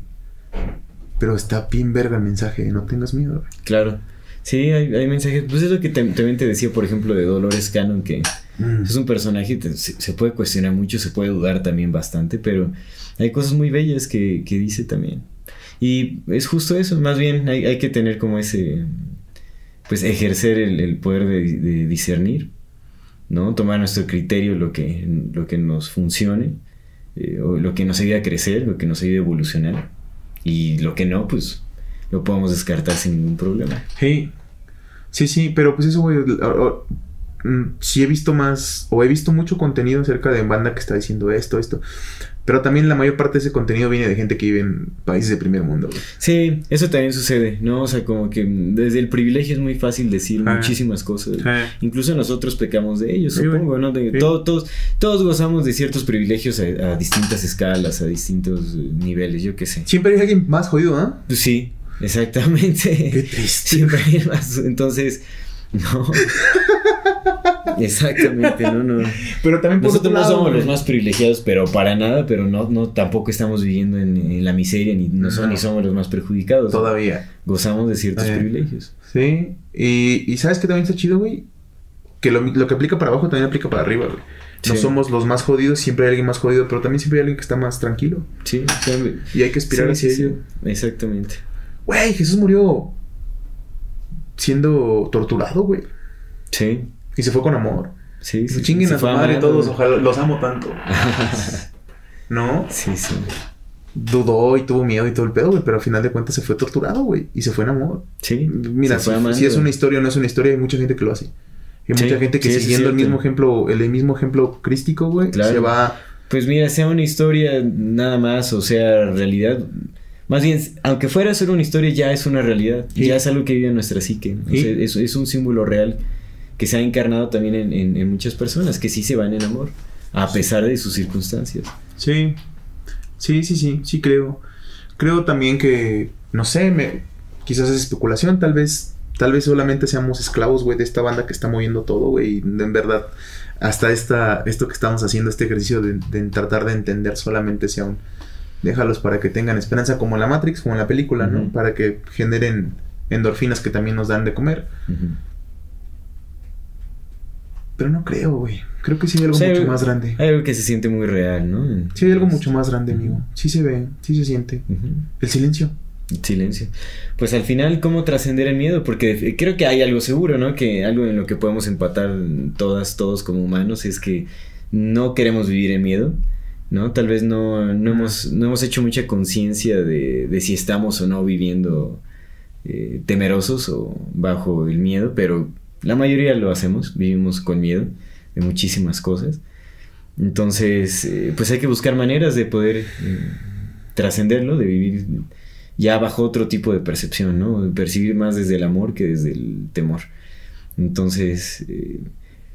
Pero está bien verga el mensaje, no tengas miedo, güey. Claro. Sí, hay, hay mensajes. Pues es lo que te- también te decía, por ejemplo, de Dolores Cannon, que Mm. es un personaje, te- se, se puede cuestionar mucho, se puede dudar también bastante, pero hay cosas muy bellas que, que dice también. Y es justo eso, más bien hay, hay que tener como ese, pues ejercer el, el poder de, de discernir, ¿no? Tomar nuestro criterio lo que, lo que nos funcione, eh, lo que nos ayude a crecer, lo que nos ayude a evolucionar, y lo que no, pues lo podemos descartar sin ningún problema. Sí. Sí, sí, pero pues eso, güey. mm, Sí he visto más, o he visto mucho contenido acerca de banda que está diciendo esto, esto. Pero también la mayor parte de ese contenido viene de gente que vive en países de primer mundo, güey. Sí, eso también sucede, ¿no? O sea, como que desde el privilegio es muy fácil decir Ah. muchísimas cosas. Ah. Incluso nosotros pecamos de ellos, Sí, supongo, ¿no? De- Sí. todo- todos, todos gozamos de ciertos privilegios a, a distintas escalas, a distintos niveles, yo qué sé. Siempre hay alguien más jodido, ¿ah? Pues sí, exactamente. Qué triste. Siempre hay más. Entonces, no. Exactamente, no, no. Pero también por Nosotros otro no somos los más privilegiados, pero para nada, pero no, no tampoco estamos viviendo en, en la miseria, ni, no, son- No. ni somos los más perjudicados. Todavía. Gozamos de ciertos Eh. privilegios. Sí. Y, y ¿sabes qué también está chido, güey? Que lo, lo que aplica para abajo también aplica para arriba, güey. No Sí. somos los más jodidos, siempre hay alguien más jodido, pero también siempre hay alguien que está más tranquilo. Sí, sea, Y hay que aspirar sí, hacia sí, sí. ello. Exactamente. Güey, Jesús murió siendo torturado, güey. Sí, Y se fue con amor. sí, sí. chinguen a su madre todos, ojalá los amo tanto. ¿No? Sí, sí. dudó y tuvo miedo y todo el pedo, güey, pero al final de cuentas se fue torturado, güey, y se fue en amor. Sí. Mira, si, amando. si es una historia o no es una historia, hay mucha gente que lo hace. Hay Sí, mucha gente que sí, siguiendo el mismo ejemplo, el mismo ejemplo crístico, güey, Claro. se va Pues mira, sea una historia nada más, o sea, realidad. Más bien, aunque fuera solo una historia, ya es una realidad. Sí. Ya es algo que vive en nuestra psique. O Sí. sea, es, es un símbolo real que se ha encarnado también en, en- en muchas personas que sí se van en amor, a pesar de sus circunstancias. Sí, sí, sí, sí, sí creo. Creo también que, no sé, me, quizás es especulación, tal vez, tal vez solamente seamos esclavos, güey, de esta banda que está moviendo todo, güey, y en verdad, hasta esta, esto que estamos haciendo, este ejercicio de, de tratar de entender solamente sea un, déjalos para que tengan esperanza, como en la Matrix, como en la película. Para que generen endorfinas que también nos dan de comer. Pero no creo, güey. Creo que sí hay algo O sea, mucho más grande. Hay algo que se siente muy real, ¿no? Sí hay algo mucho más grande, amigo. Sí se ve, sí se siente. El silencio. Silencio. Pues al final, ¿cómo trascender el miedo? Porque creo que hay algo seguro, ¿no? Que algo en lo que podemos empatar todas, todos como humanos es que no queremos vivir en miedo, ¿no? Tal vez no, no, hemos, no hemos hecho mucha conciencia de, de si estamos o no viviendo eh, temerosos o bajo el miedo, pero la mayoría lo hacemos, vivimos con miedo de muchísimas cosas. Entonces, eh, pues hay que buscar maneras de poder eh, trascenderlo, de vivir ya bajo otro tipo de percepción, ¿no? Percibir más desde el amor que desde el temor. Entonces, eh,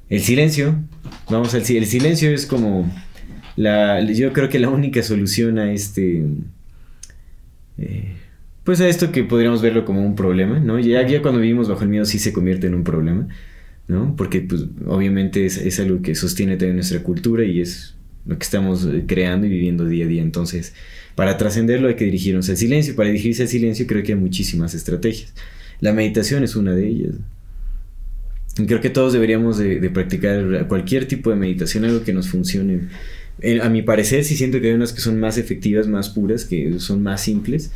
el silencio, vamos al el silencio es como la, yo creo que la única solución a este, pues a esto que podríamos verlo como un problema, ¿no? Ya, ya cuando vivimos bajo el miedo sí se convierte en un problema, ¿no? Porque pues obviamente es, es algo que sostiene también nuestra cultura y es lo que estamos eh, creando y viviendo día a día. Entonces, para trascenderlo hay que dirigirnos al silencio. Para dirigirse al silencio creo que hay muchísimas estrategias. La meditación es una de ellas. Y creo que todos deberíamos de, de practicar cualquier tipo de meditación, algo que nos funcione. Eh, a mi parecer sí siento que hay unas que son más efectivas, más puras, que son más simples.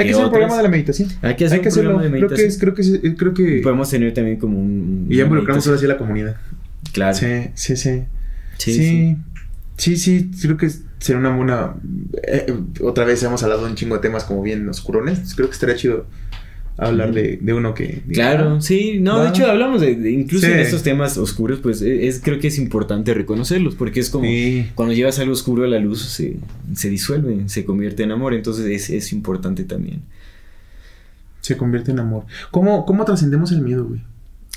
Hay que hacer un programa de la meditación. Hay que hacer un hacerlo. programa de Creo que es, meditación. creo que es- creo que Podemos tener también como un... y ya involucramos ahora sí a la comunidad. Claro. Sí, sí, sí. Sí, Sí, sí. sí, sí, creo que sería una buena. eh, otra vez hemos hablado de un chingo de temas como bien oscurones. Creo que estaría chido hablar de, de uno que. Claro, ah, sí, no, va. de hecho hablamos de, de- incluso Sí. en estos temas oscuros, pues e- es, creo que es importante reconocerlos, porque es como Sí. cuando llevas algo oscuro a la luz se, se disuelve, se convierte en amor, entonces es, es importante también. Se convierte en amor. ¿Cómo, cómo trascendemos el miedo, güey?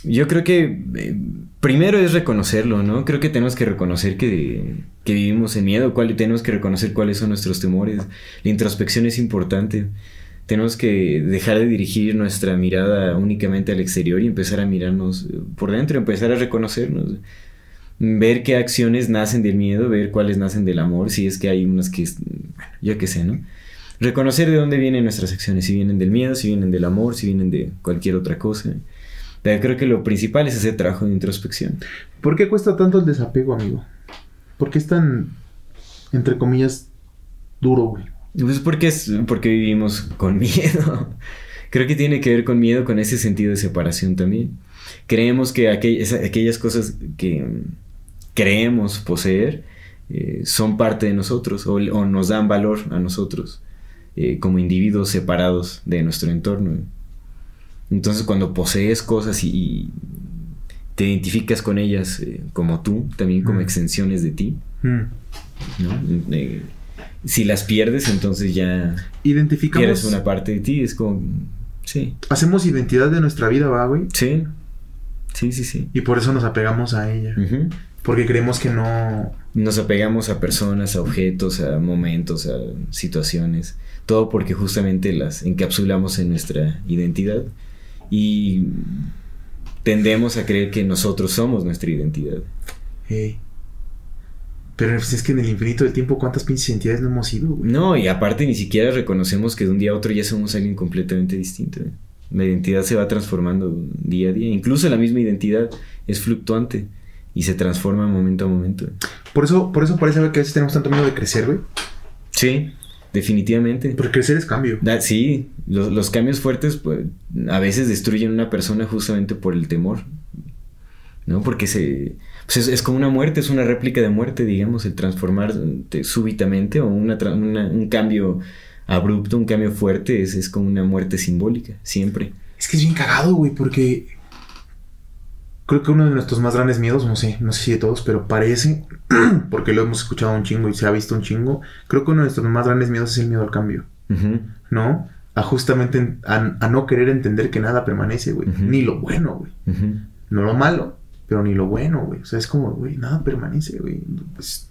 Yo creo que eh, primero es reconocerlo, ¿no? Creo que tenemos que reconocer que, que vivimos en miedo, cuál, tenemos que reconocer cuáles son nuestros temores. La introspección es importante. Tenemos que dejar de dirigir nuestra mirada únicamente al exterior y empezar a mirarnos eh, por dentro, empezar a reconocernos. Ver qué acciones nacen del miedo, ver cuáles nacen del amor, si es que hay unas que, bueno, yo qué sé, ¿no? Reconocer de dónde vienen nuestras acciones, si vienen del miedo, si vienen del amor, si vienen de cualquier otra cosa. Pero creo que lo principal es hacer trabajo de introspección. ¿Por qué cuesta tanto el desapego, amigo? ¿Por qué es tan, entre comillas, duro, güey? Pues porque es porque vivimos con miedo. Creo que tiene que ver con miedo, con ese sentido de separación también. Creemos que aquellas cosas que mm, creemos poseer eh, son parte de nosotros o, o nos dan valor a nosotros eh, como individuos separados de nuestro entorno. Entonces cuando posees cosas y, y te identificas con ellas eh, como tú, también como Mm. extensiones de ti, Mm. ¿no? Si las pierdes, entonces ya Identificamos. pierdes una parte de ti. Es como. Sí. Hacemos identidad de nuestra vida, va, güey. Sí. Sí, sí, sí. Y por eso nos apegamos a ella. Porque creemos que no. Nos apegamos a personas, a objetos, a momentos, a situaciones. Todo porque justamente las encapsulamos en nuestra identidad. Y tendemos a creer que nosotros somos nuestra identidad. Ey. Pero pues, es que en el infinito del tiempo, ¿cuántas pinches identidades no hemos sido, güey? No, y aparte ni siquiera reconocemos que de un día a otro ya somos alguien completamente distinto. ¿eh? La identidad se va transformando día a día. Incluso la misma identidad es fluctuante y se transforma momento a momento. Por eso, por eso parece que a veces tenemos tanto miedo de crecer, güey. Sí, definitivamente. Porque crecer es cambio. Da- sí, los, los cambios fuertes pues, a veces destruyen a una persona justamente por el temor. ¿No? Porque se. Pues es, es, como una muerte, es una réplica de muerte, digamos, el transformar súbitamente o una, una, un cambio abrupto, un cambio fuerte, es, es como una muerte simbólica, siempre. Es que es bien cagado, güey, porque creo que uno de nuestros más grandes miedos, no sé, no sé si de todos, pero parece, porque lo hemos escuchado un chingo y se ha visto un chingo, creo que uno de nuestros más grandes miedos es el miedo al cambio, ¿no? A justamente a, no querer entender que nada permanece, güey, ni lo bueno, güey, no lo malo, pero ni lo bueno, güey. O sea, es como, güey, nada permanece, güey. Pues,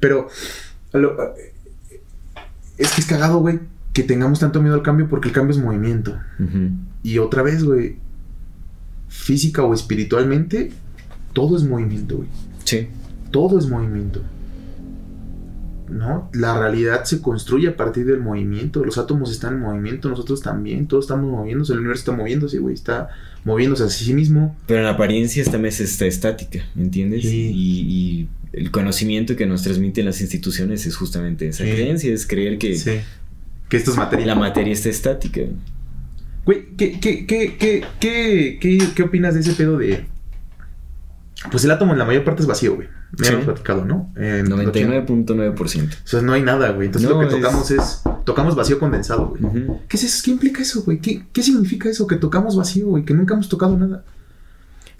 pero es que es cagado, güey, que tengamos tanto miedo al cambio porque el cambio es movimiento. Y otra vez, güey, física o espiritualmente, todo es movimiento, güey. Sí. Todo es movimiento. ¿No? La realidad se construye a partir del movimiento. Los átomos están en movimiento, nosotros también, todos estamos moviéndose, el universo está moviéndose, güey, está moviéndose a sí mismo. Pero en apariencia esta mesa está estática, ¿me entiendes? Y, el conocimiento que nos transmiten las instituciones es justamente esa creencia, es creer que, que esto es materia. La materia está estática. Güey, ¿qué, qué, qué, qué, qué, qué opinas de ese pedo de pues el átomo en la mayor parte es vacío, güey. Me sí. hemos platicado, ¿no? 99.9%. O sea, no hay nada, güey. Entonces lo que tocamos es... Tocamos vacío condensado, güey. ¿Qué es eso? ¿Qué implica eso, güey? ¿Qué, ¿Qué, significa eso? Que tocamos vacío, güey. Que nunca hemos tocado nada.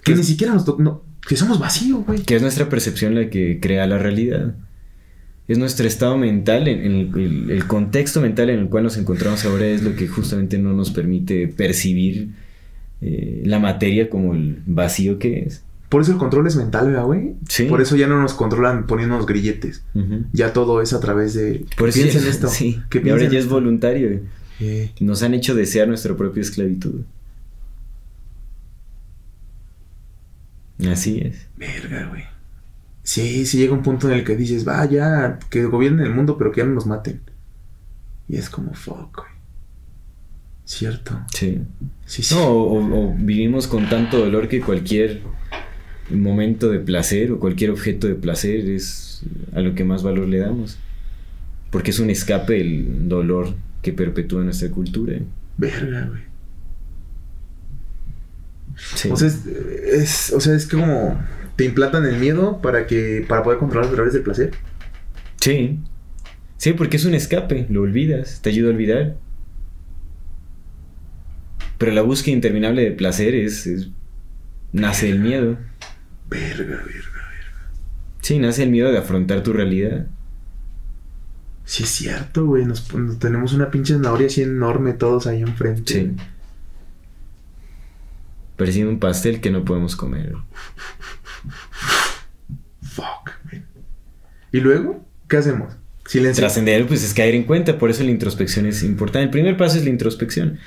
Que ni siquiera nos tocamos... No, que somos vacío, güey. Que es nuestra percepción la que crea la realidad. Es nuestro estado mental, en, el, el, contexto mental en el cual nos encontramos ahora es lo que justamente no nos permite percibir eh, la materia como el vacío que es. Por eso el control es mental, ¿verdad, güey? Sí. Por eso ya no nos controlan poniéndonos grilletes. Ya todo es a través de... Por eso piensa en esto. Sí. y ahora ya es voluntario. Nos han hecho desear nuestra propia esclavitud. Así es. Verga, güey. Sí, sí llega un punto en el que dices, va, ya, que gobiernen el mundo, pero que ya no nos maten. Y es como, fuck, güey. ¿Cierto? Sí. Sí, sí. No, o vivimos con tanto dolor que cualquier momento de placer o cualquier objeto de placer es a lo que más valor le damos. Porque es un escape el dolor que perpetúa nuestra cultura. Verga, güey. O, sea, es, o sea, es como te implantan el miedo para que para poder controlar a través del placer. Sí. Sí, porque es un escape, lo olvidas, te ayuda a olvidar. Pero la búsqueda interminable de placer es, es nace el miedo. Verga, verga, verga. Sí, nace el miedo de afrontar tu realidad. Sí, es cierto, güey. Nos, tenemos una pinche zanahoria así enorme todos ahí enfrente. Sí. Pareciendo un pastel que no podemos comer. Fuck, man. ¿Y luego? ¿Qué hacemos? Silencio. Trascender, pues es caer en cuenta. Por eso la introspección es importante. El primer paso es la introspección.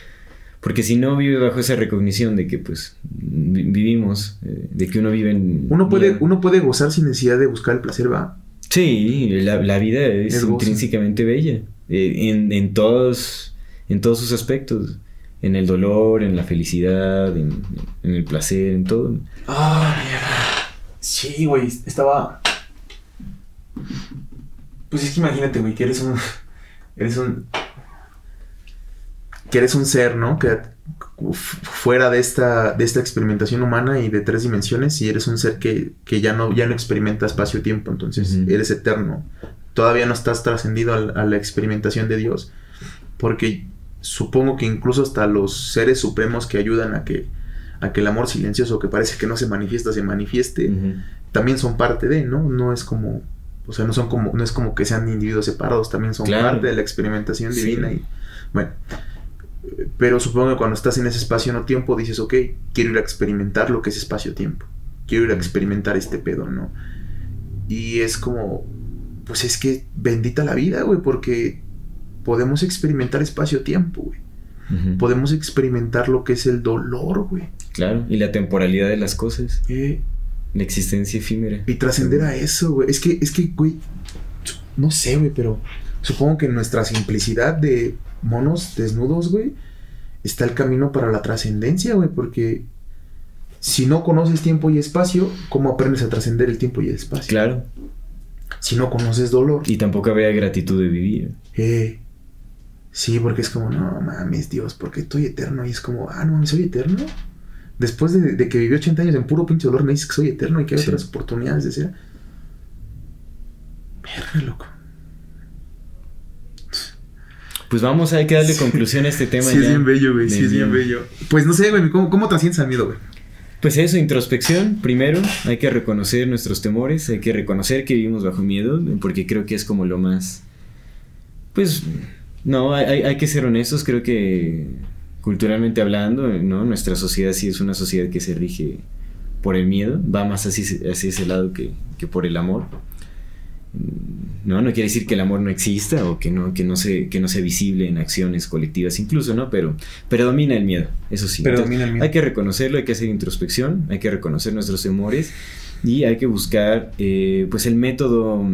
Porque si no vive bajo esa recognición de que pues vivimos, eh, de que uno vive en... Uno puede, uno puede gozar sin necesidad de buscar el placer, ¿va? Sí, la, vida es, intrínsecamente bella. Eh, en, todos, en todos sus aspectos. En el dolor, en la felicidad, en, el placer, en todo. Ah, mierda. Sí, güey, estaba... Pues es que imagínate, güey, que eres un... Eres un que eres un ser, ¿no? Que fuera de esta, de esta experimentación humana y de tres dimensiones y eres un ser que, ya, no, ya no experimenta espacio-tiempo, entonces eres eterno. Todavía no estás trascendido a, la experimentación de Dios, porque supongo que incluso hasta los seres supremos que ayudan a que, a que el amor silencioso que parece que no se manifiesta, se manifieste, también son parte de, ¿no? No es como, o sea, no son como, no es como que sean individuos separados, también son parte de la experimentación divina y, bueno, pero supongo que cuando estás en ese espacio no tiempo dices, ok, quiero ir a experimentar lo que es espacio-tiempo. Quiero ir a experimentar este pedo, ¿no? Y es como, pues es que bendita la vida, güey, porque podemos experimentar espacio-tiempo, güey. Podemos experimentar lo que es el dolor, güey. Claro, y la temporalidad de las cosas. Eh, la existencia efímera. Y trascender a eso, güey. Es que, es que, güey, no sé, güey, pero supongo que nuestra simplicidad de monos desnudos, güey, está el camino para la trascendencia, güey, porque si no conoces tiempo y espacio, ¿cómo aprendes a trascender el tiempo y el espacio? Claro. Si no conoces dolor. Y tampoco habría gratitud de vivir. Eh. Sí, porque es como, no mames, Dios, porque estoy eterno. Y es como, ah, no, soy eterno. Después de, de que viví 80 años en puro pinche dolor, me dices que soy eterno y que hay Sí. otras oportunidades de ser. Verga, loco. Pues vamos, hay que darle conclusión a este tema. sí, es ya bien bello, güey. Sí, es bien bello. Pues no sé, güey, ¿cómo, cómo trasciendes al miedo, güey? Pues eso, introspección, primero, hay que reconocer nuestros temores, hay que reconocer que vivimos bajo miedo, porque creo que es como lo más... Pues, no, hay, hay- que ser honestos, creo que culturalmente hablando, ¿no? Nuestra sociedad sí es una sociedad que se rige por el miedo, va más hacia, ese- hacia ese lado que, que por el amor. No, no quiere decir que el amor no exista o que no, que no, se, que no sea visible en acciones colectivas incluso, ¿no? Pero, pero domina el miedo, eso sí. Pero Entonces, domina el miedo. Hay que reconocerlo, hay que hacer introspección, hay que reconocer nuestros temores y hay que buscar eh, pues el método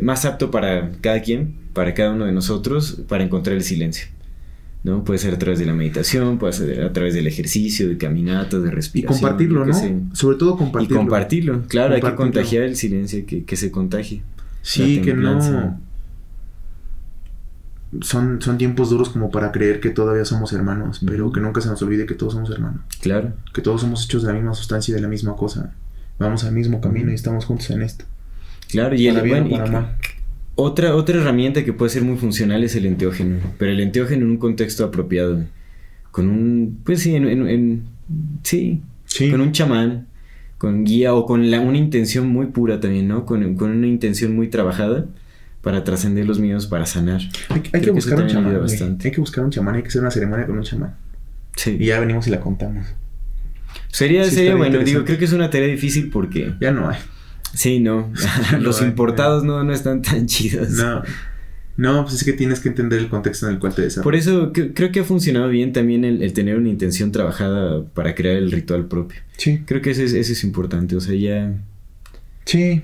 más apto para cada quien, para cada uno de nosotros, para encontrar el silencio. ¿no? Puede ser a través de la meditación, puede ser a través del ejercicio, de caminatas, de Y respiración. compartirlo, yo qué ¿no? sé. Sobre todo Y compartirlo. compartirlo, claro, hay que Compartirlo. contagiar el silencio, que, que se contagie. Sí, que no. Son, son tiempos duros como para creer que todavía somos hermanos, pero que nunca se nos olvide que todos somos hermanos. Claro, Que todos somos hechos de la misma sustancia y de la misma cosa. Vamos al mismo camino y estamos juntos en esto. claro. Y, el, bien bueno, y- mal. Otra, otra herramienta que puede ser muy funcional es el enteógeno, pero el enteógeno en un contexto apropiado, con un, pues sí, en, en- en- sí, Sí. con un chamán, con guía o con la- una intención muy pura también, ¿no? Con, con una intención muy trabajada para trascender los miedos, para sanar. Hay, que buscar un chamán. Hay que buscar un chamán, hay que hacer una ceremonia con un chamán. Sí. Y ya venimos y la contamos. Sería, Sí, sería bueno, digo, creo que es una tarea difícil porque, Ya no hay. sí, no, los importados no, no están tan chidos. No. No, pues es que tienes que entender el contexto en el cual te desarrollas. Por eso cre- creo que ha funcionado bien también el, el tener una intención trabajada para crear el ritual propio. Sí. Creo que eso es, eso es importante. O sea, ya. Sí.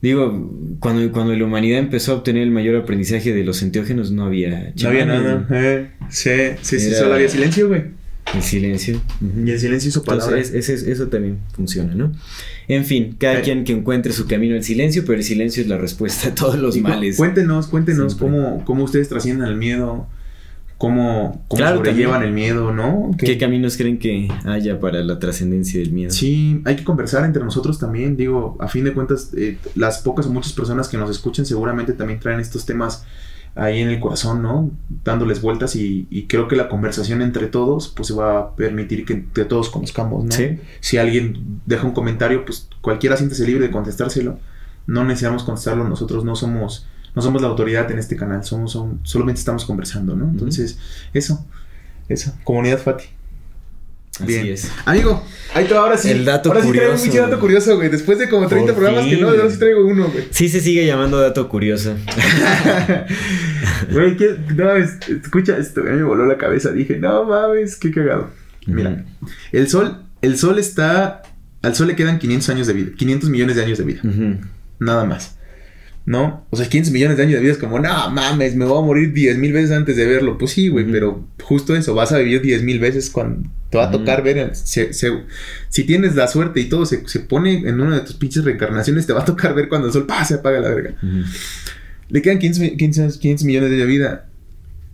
Digo, cuando, cuando la humanidad empezó a obtener el mayor aprendizaje de los enteógenos, no había. No había nada. Eh, sí, sí, sí, solo había silencio, güey. El silencio. Y el silencio hizo palabras. Entonces, es- es- eso también funciona, ¿no? En fin, cada quien que encuentre su camino al silencio, pero el silencio es la respuesta a todos los Y males. Cuéntenos, cuéntenos Siempre. cómo, cómo ustedes trascienden el miedo, cómo, cómo Claro, sobrellevan también. el miedo, ¿no? ¿Qué caminos creen que haya para la trascendencia del miedo? Sí, hay que conversar entre nosotros también. Digo, a fin de cuentas, eh, las pocas o muchas personas que nos escuchen seguramente también traen estos temas ahí en el corazón, ¿no? Dándoles vueltas y, y creo que la conversación entre todos, pues se va a permitir que, que todos conozcamos, ¿no? Sí. Si alguien deja un comentario, pues cualquiera siéntese libre de contestárselo. No necesitamos contestarlo nosotros, no somos, no somos la autoridad en este canal, somos, son- solamente estamos conversando, ¿no? Entonces, eso, eso, comunidad Fati. Así Bien. es. Amigo, ahí te ahora sí. El dato ahora sí traigo un curioso, dato curioso, güey. Después de como 30 Por programas que no, ahora sí traigo uno, güey. Sí se sigue llamando dato curioso. Güey, ¿qué? no, es- escucha esto, a mí me voló la cabeza. Dije, no mames, qué cagado. Mira, el sol, el sol está, al sol le quedan 500 años de vida, 500 millones de años de vida, nada más. ¿No? O sea, 500 millones de años de vida es como, no mames, me voy a morir 10 mil veces antes de verlo. Pues sí, güey, pero justo eso, vas a vivir 10 mil veces cuando te va a tocar ver. el- se- se- si tienes la suerte y todo se, se pone en una de tus pinches reencarnaciones, te va a tocar ver cuando el sol ¡pah! se apaga la verga. Le quedan 15, mi- 15 15 millones de vida.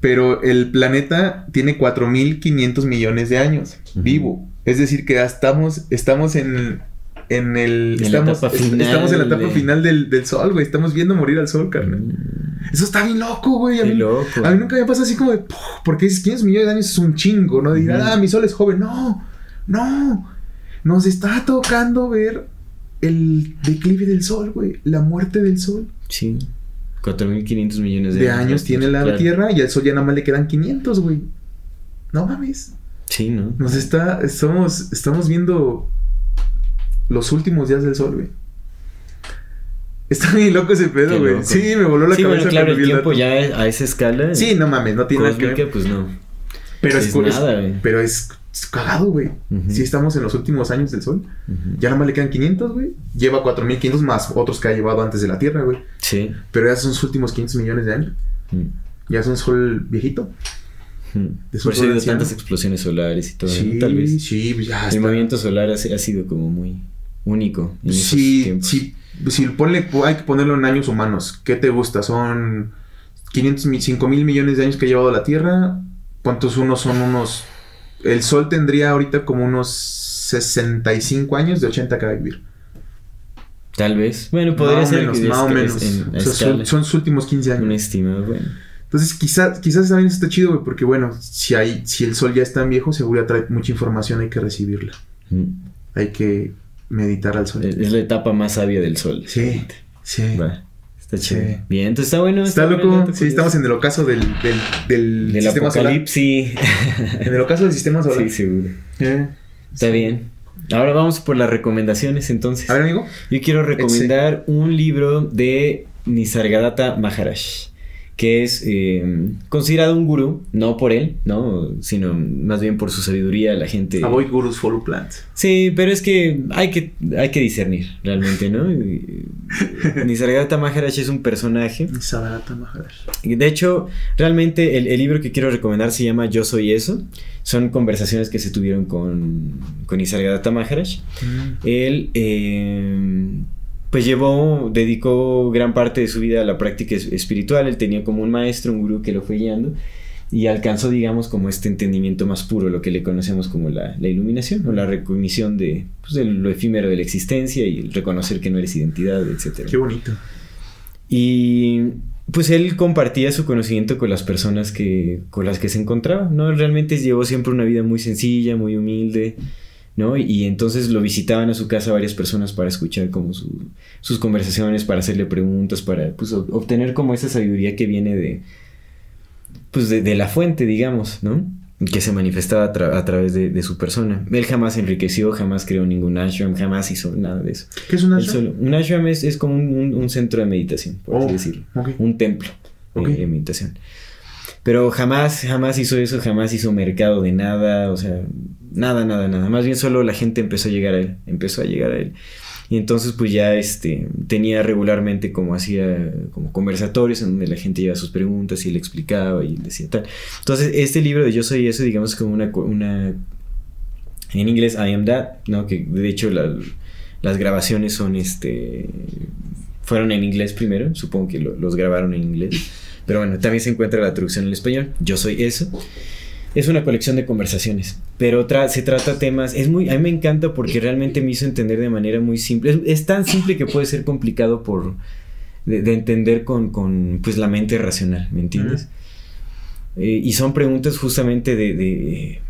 Pero el planeta tiene 4.500 millones de años vivo. Es decir, que ya estamos, estamos en, en el... En la estamos, etapa est- final estamos en la etapa final del, del sol, güey. Estamos viendo morir al sol, carnal. Eso está bien loco, güey. A mí, loco. a mí nunca me pasa así como de... Porque dices 500 millones de años es un chingo, ¿no? Dirán, Ujú. ah, mi sol es joven. No, no. Nos está tocando ver el declive del sol, güey. La muerte del sol. Sí. 4.500 millones de, de años tiene la Claro. Tierra y al Sol ya nada más le quedan 500, güey. No mames. Sí, ¿no? Nos está, estamos, estamos viendo los últimos días del Sol, güey. Está bien loco ese pedo, güey. Sí, me voló la sí, cabeza bueno, claro, el tiempo ya a esa escala. Sí, no mames, no tiene nada que cósmica, ver. pues no. Pero es, es es- nada, güey. pero es, es cagado, güey. Ujú. Sí estamos en los últimos años del Sol. Ujú. Ya nada más le quedan 500, güey. Lleva 4500 más otros que ha llevado antes de la Tierra, güey. Sí. Pero ya son sus últimos 500 millones de años. Mm. Ya es un Sol viejito. Mm. De Por eso ha habido tantas explosiones solares y todo, ¿no? Sí, tal vez. sí, pues ya El está. movimiento solar ha, ha sido como muy único en esos Sí, tiempos. sí, si ponle, hay que ponerlo en años humanos. ¿Qué te gusta? Son 500, mil- 5 mil millones de años que ha llevado la Tierra. ¿Cuántos unos son unos el sol tendría ahorita como unos 65 años, de 80 que va a vivir. Tal vez. Bueno, podría más ser menos, que más o menos. en- a O sea, escala. son, son sus últimos 15 años. Un estimado, bueno. Entonces, quizás quizás también está chido, güey, porque bueno, si hay, si el sol ya es tan viejo, seguro trae mucha información, hay que recibirla. Mm. Hay que meditar al sol. Es la etapa más sabia del sol. Sí, sí. Va, está chido. Sí. Bien, entonces está bueno. Está loco. Sí, estamos en el ocaso del, del, del, Del sistema solar. apocalipsis. En el ocaso del sistema solar. sí, seguro. Eh. Está bien. Ahora vamos por las recomendaciones entonces. A ver, amigo. Yo quiero recomendar un libro de Nisargadatta Maharaj, que es eh, considerado un gurú, no por él, ¿no? Sino más bien por su sabiduría, la gente... Avoid gurus, follow plants. Sí, pero es que hay que, hay que discernir realmente, ¿no? Nisargadatta Maharaj es un personaje Sabarata Maharaj. De hecho, realmente el, el libro que quiero recomendar se llama Yo Soy Eso. Son conversaciones que se tuvieron con, con Nisargadatta Maharaj. Él, eh, pues llevó, dedicó gran parte de su vida a la práctica es- espiritual. Él tenía como un maestro, un gurú que lo fue guiando. Y alcanzó, digamos, como este entendimiento más puro, lo que le conocemos como la, la iluminación o la recognición de, pues, de lo efímero de la existencia y el reconocer que no eres identidad, etcétera. Qué bonito. Y pues él compartía su conocimiento con las personas que, con las que se encontraba, ¿no? Realmente llevó siempre una vida muy sencilla, muy humilde, ¿no? Y, entonces lo visitaban a su casa varias personas para escuchar como su- sus conversaciones, para hacerle preguntas, para pues, ob- obtener como esa sabiduría que viene de, pues de, de la fuente, digamos, ¿no? Que se manifestaba a, tra- a través de, de su persona. Él jamás enriqueció, jamás creó ningún ashram, jamás hizo nada de eso. ¿Qué es Él solo- un ashram es, es como un, un- un centro de meditación, por así Oh, decirlo. Un templo de, meditación. Pero jamás, jamás hizo eso, jamás hizo mercado de nada, o sea, nada, nada, nada. Más bien solo la gente empezó a llegar a él, empezó a llegar a él. Y entonces pues ya este, tenía regularmente como hacía como conversatorios en donde la gente llevaba sus preguntas y él explicaba y decía tal. Entonces este libro de Yo Soy Eso, digamos, como una, una en inglés I am that, ¿no? Que de hecho la- las grabaciones son este fueron en inglés primero, supongo que lo- los grabaron en inglés. Pero bueno, también se encuentra la traducción en español. Yo soy eso. Es una colección de conversaciones, pero tra- se trata temas, es muy, a mí me encanta porque realmente me hizo entender de manera muy simple. Es, es tan simple que puede ser complicado por de, de entender con, con, pues la mente racional, ¿me entiendes? Eh, y son preguntas justamente de, de-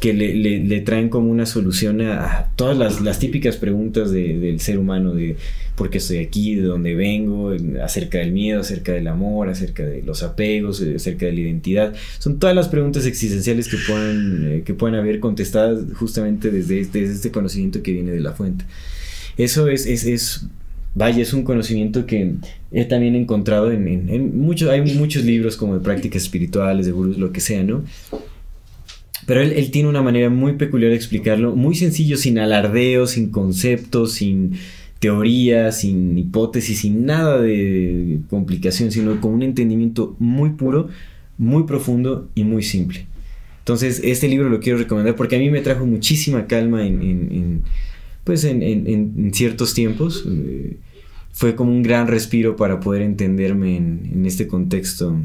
que le, le- traen como una solución a, todas las, las típicas preguntas de- del ser humano, de por qué estoy aquí, de dónde vengo, en- acerca del miedo, acerca del amor, acerca de los apegos, eh, acerca de la identidad. Son todas las preguntas existenciales que puedan, eh, que puedan haber contestadas justamente desde este, desde este conocimiento que viene de la fuente. Eso es, es, es vaya, es un conocimiento que he también encontrado en, en, en muchos, hay muchos libros como de prácticas espirituales, de gurús, lo que sea, ¿no? Pero él, él tiene una manera muy peculiar de explicarlo, muy sencillo, sin alardeo, sin conceptos, sin teorías, sin hipótesis, sin nada de complicación, sino con un entendimiento muy puro, muy profundo y muy simple. Entonces, este libro lo quiero recomendar porque a mí me trajo muchísima calma en, en- en, pues en, en- ciertos tiempos. Eh, fue como un gran respiro para poder entenderme en, en este contexto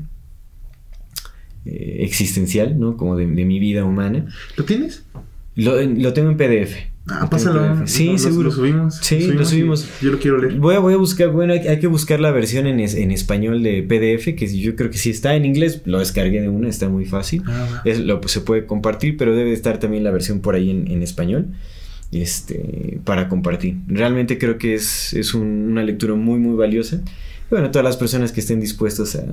eh, existencial, ¿no? Como de, de mi vida humana. ¿Lo tienes? Lo, lo tengo en PDF. Ah, pásalo. PDF. Sí, Lo- seguro. Lo subimos. Sí, lo subimos. Yo lo quiero leer. Voy a, voy a buscar, bueno, hay, hay que buscar la versión en, es- en español de PDF, que yo creo que sí está en inglés, lo descargué de una, está muy fácil. Ah. Es, lo, pues, se puede compartir, pero debe estar también la versión por ahí en, en español este, para compartir. Realmente creo que es, es un- una lectura muy, muy valiosa. Y bueno, todas las personas que estén dispuestas a,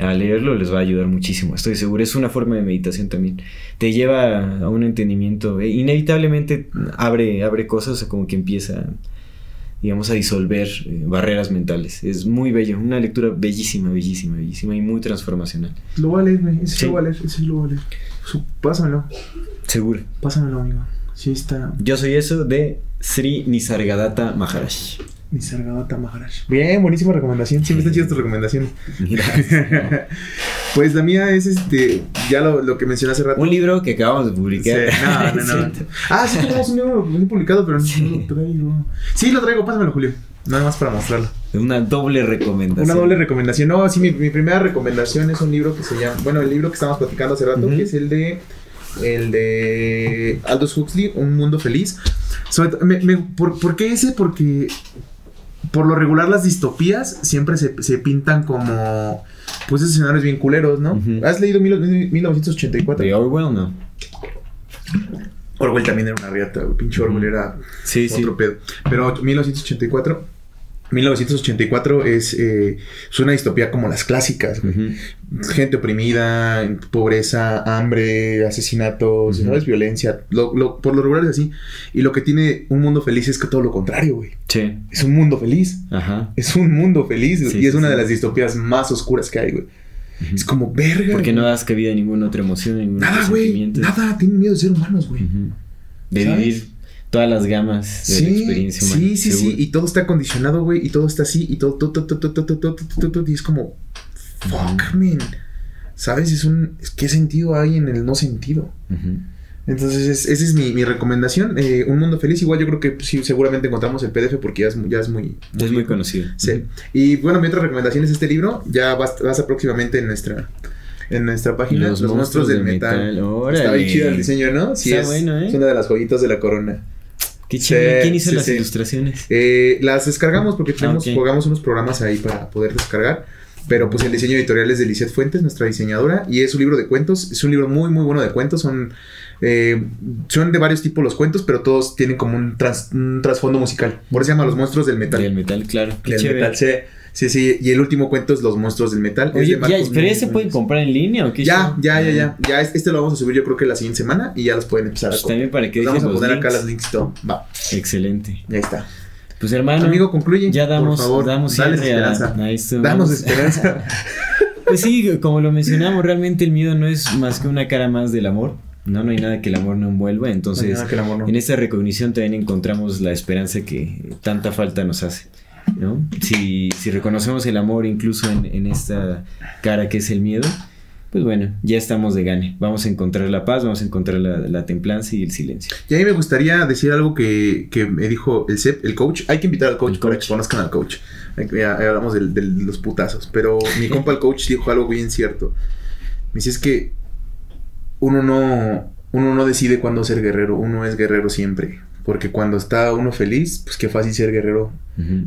a leerlo les va a ayudar muchísimo, estoy seguro. Es una forma de meditación también. Te lleva a un entendimiento, eh, inevitablemente abre, abre cosas, o sea, como que empieza, digamos, a disolver eh, barreras mentales. Es muy bello, una lectura bellísima, bellísima, bellísima y muy transformacional. Lo voy a leer. Ese sí lo voy a leer. Ese lo voy a leer. Su- pásamelo. Seguro. Pásamelo, amigo. Sí, está. Yo soy eso de Sri Nisargadatta Maharaj. Nisargadatta Maharaj. Bien, buenísima recomendación. Siempre están chidas tus recomendaciones. Pues la mía es este. Ya lo, lo que mencioné hace rato. Un libro que acabamos de Sí, publicar. no, no, no. Ah, sí, tenemos un libro publicado, pero no lo traigo. Sí, lo traigo, pásamelo, Julio. Nada más para mostrarlo. Una doble recomendación. Una doble recomendación. No, sí, mi, mi primera recomendación es un libro que se llama. Bueno, el libro que estábamos platicando hace rato, que es el de el de Aldous Huxley, Un Mundo Feliz. Sobre me- ¿por, por qué ese? Porque por lo regular las distopías siempre se, se pintan como pues escenarios bien culeros, ¿no? ¿Has leído mil- mil- 1984? De Orwell, no. Orwell también era una riata. Pinche Orwell era Sí, sí. otro pedo. Pero 1984, 1984 es, eh, es una distopía como las clásicas. Ujú. Gente oprimida, pobreza, hambre, asesinatos. ¿sabes? Violencia. Lo- lo- por lo regular es así. Y lo que tiene un mundo feliz es que todo lo contrario, güey. Sí. Es un mundo feliz. Ajá. Es un mundo feliz. Sí, y es sí, una sí. de las distopías más oscuras que hay, güey. Es como verga. Porque no das cabida a ninguna otra emoción, a ningún Nada, güey. Nada. Tienen miedo de ser humanos, güey. De ¿Sabes? vivir todas las gamas de sí, experiencia humana. Sí, sí, sí. Y todo está acondicionado, güey. Y todo está así. Y todo, todo, todo, todo, todo, todo, todo, todo. Y es como, fuck, man. ¿Sabes? Es un. ¿Qué sentido hay en el no sentido? Entonces, es, esa es mi, mi recomendación. Un mundo feliz. Igual yo creo que sí, seguramente encontramos el PDF porque ya es, ya es muy, muy. es muy conocido. Sí. Y bueno, mi otra recomendación es este libro. Ya vas, vas a próximamente en nuestra en nuestra página Los, monstruos, del, metal. Está bien chido el diseño, ¿no? Sí, Está bueno, ¿eh? es una de las joyitas de la corona. Qué Sí, chido. ¿Quién hizo sí, las sí. ilustraciones? Eh, las descargamos porque tenemos, Ah, ok. jugamos unos programas ahí para poder descargar. Pero pues el diseño editorial es de Lisette Fuentes, nuestra diseñadora, y es un libro de cuentos. Es un libro muy, muy bueno de cuentos. Son, eh, son de varios tipos los cuentos, pero todos tienen como un, tras- un trasfondo musical. Por eso se llama Los monstruos del metal. Del metal, claro. Qué Del chévere. metal, sí, sí, sí. Y el último cuento es Los monstruos del metal. es Oye, de ya, pero ya se pueden comprar en línea o qué Ya, ya, ya, ya. Ah, Ya es- este lo vamos a subir yo creo que la siguiente semana y ya los pueden empezar Pues también para que Vamos a poner acá links. las links y todo. Va, Excelente. ya está. Pues hermano, Amigo, concluye. ya damos, por favor. damos Dales cierre a- esperanza. a esto. Danos Vamos- esperanza. Pues sí, como lo mencionamos, realmente el miedo no es más que una cara más del amor. No, no hay nada que el amor no envuelva. Entonces, no. en esta recognición también encontramos la esperanza que tanta falta nos hace. ¿No? Si, si reconocemos el amor incluso en, en esta cara que es el miedo, pues bueno, ya estamos de gane. Vamos a encontrar la paz, vamos a encontrar la, la templanza y el silencio. Y a mí me gustaría decir algo que, que me dijo el CEP, el coach. Hay que invitar al coach El para coach. que conozcan al coach. Ya hablamos del- de los putazos. Pero mi compa, el coach, dijo algo bien cierto. Me dice: es que uno no, uno no decide cuándo ser guerrero, uno es guerrero siempre. Porque cuando está uno feliz, pues qué fácil ser guerrero.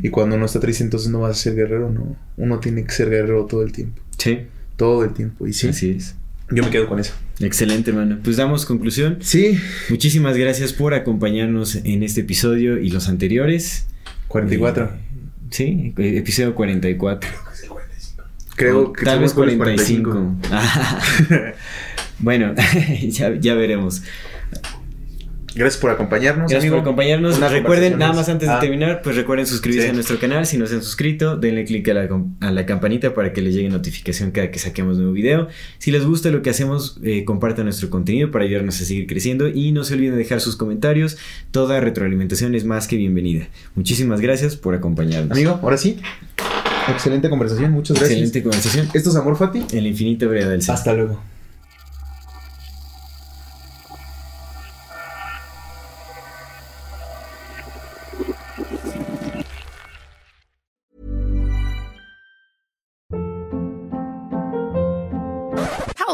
Y cuando uno está triste, entonces no vas a ser guerrero, no. Uno tiene que ser guerrero todo el tiempo. Sí, Todo el tiempo. Y sí, así es. yo me quedo con eso. Excelente, hermano. Pues damos conclusión. Sí, Muchísimas gracias por acompañarnos en este episodio y los anteriores. 44. Eh, sí, episodio 44. Creo que tal vez con los 45. bueno, ya, ya veremos. Gracias por acompañarnos. Gracias amigo. por acompañarnos. Una Recuerden, nada más. antes de Ah, terminar, pues recuerden suscribirse Sí. a nuestro canal. Si no se han suscrito, denle click a la, com- a la campanita para que les llegue notificación cada que saquemos nuevo video. Si les gusta lo que hacemos, eh, compartan nuestro contenido para ayudarnos a seguir creciendo. Y no se olviden de dejar sus comentarios. Toda retroalimentación es más que bienvenida. Muchísimas gracias por acompañarnos. Amigo, ahora sí. Excelente conversación. Muchas gracias. Excelente conversación. Esto es Amor Fati. En la infinita brevedad del ser. Hasta luego.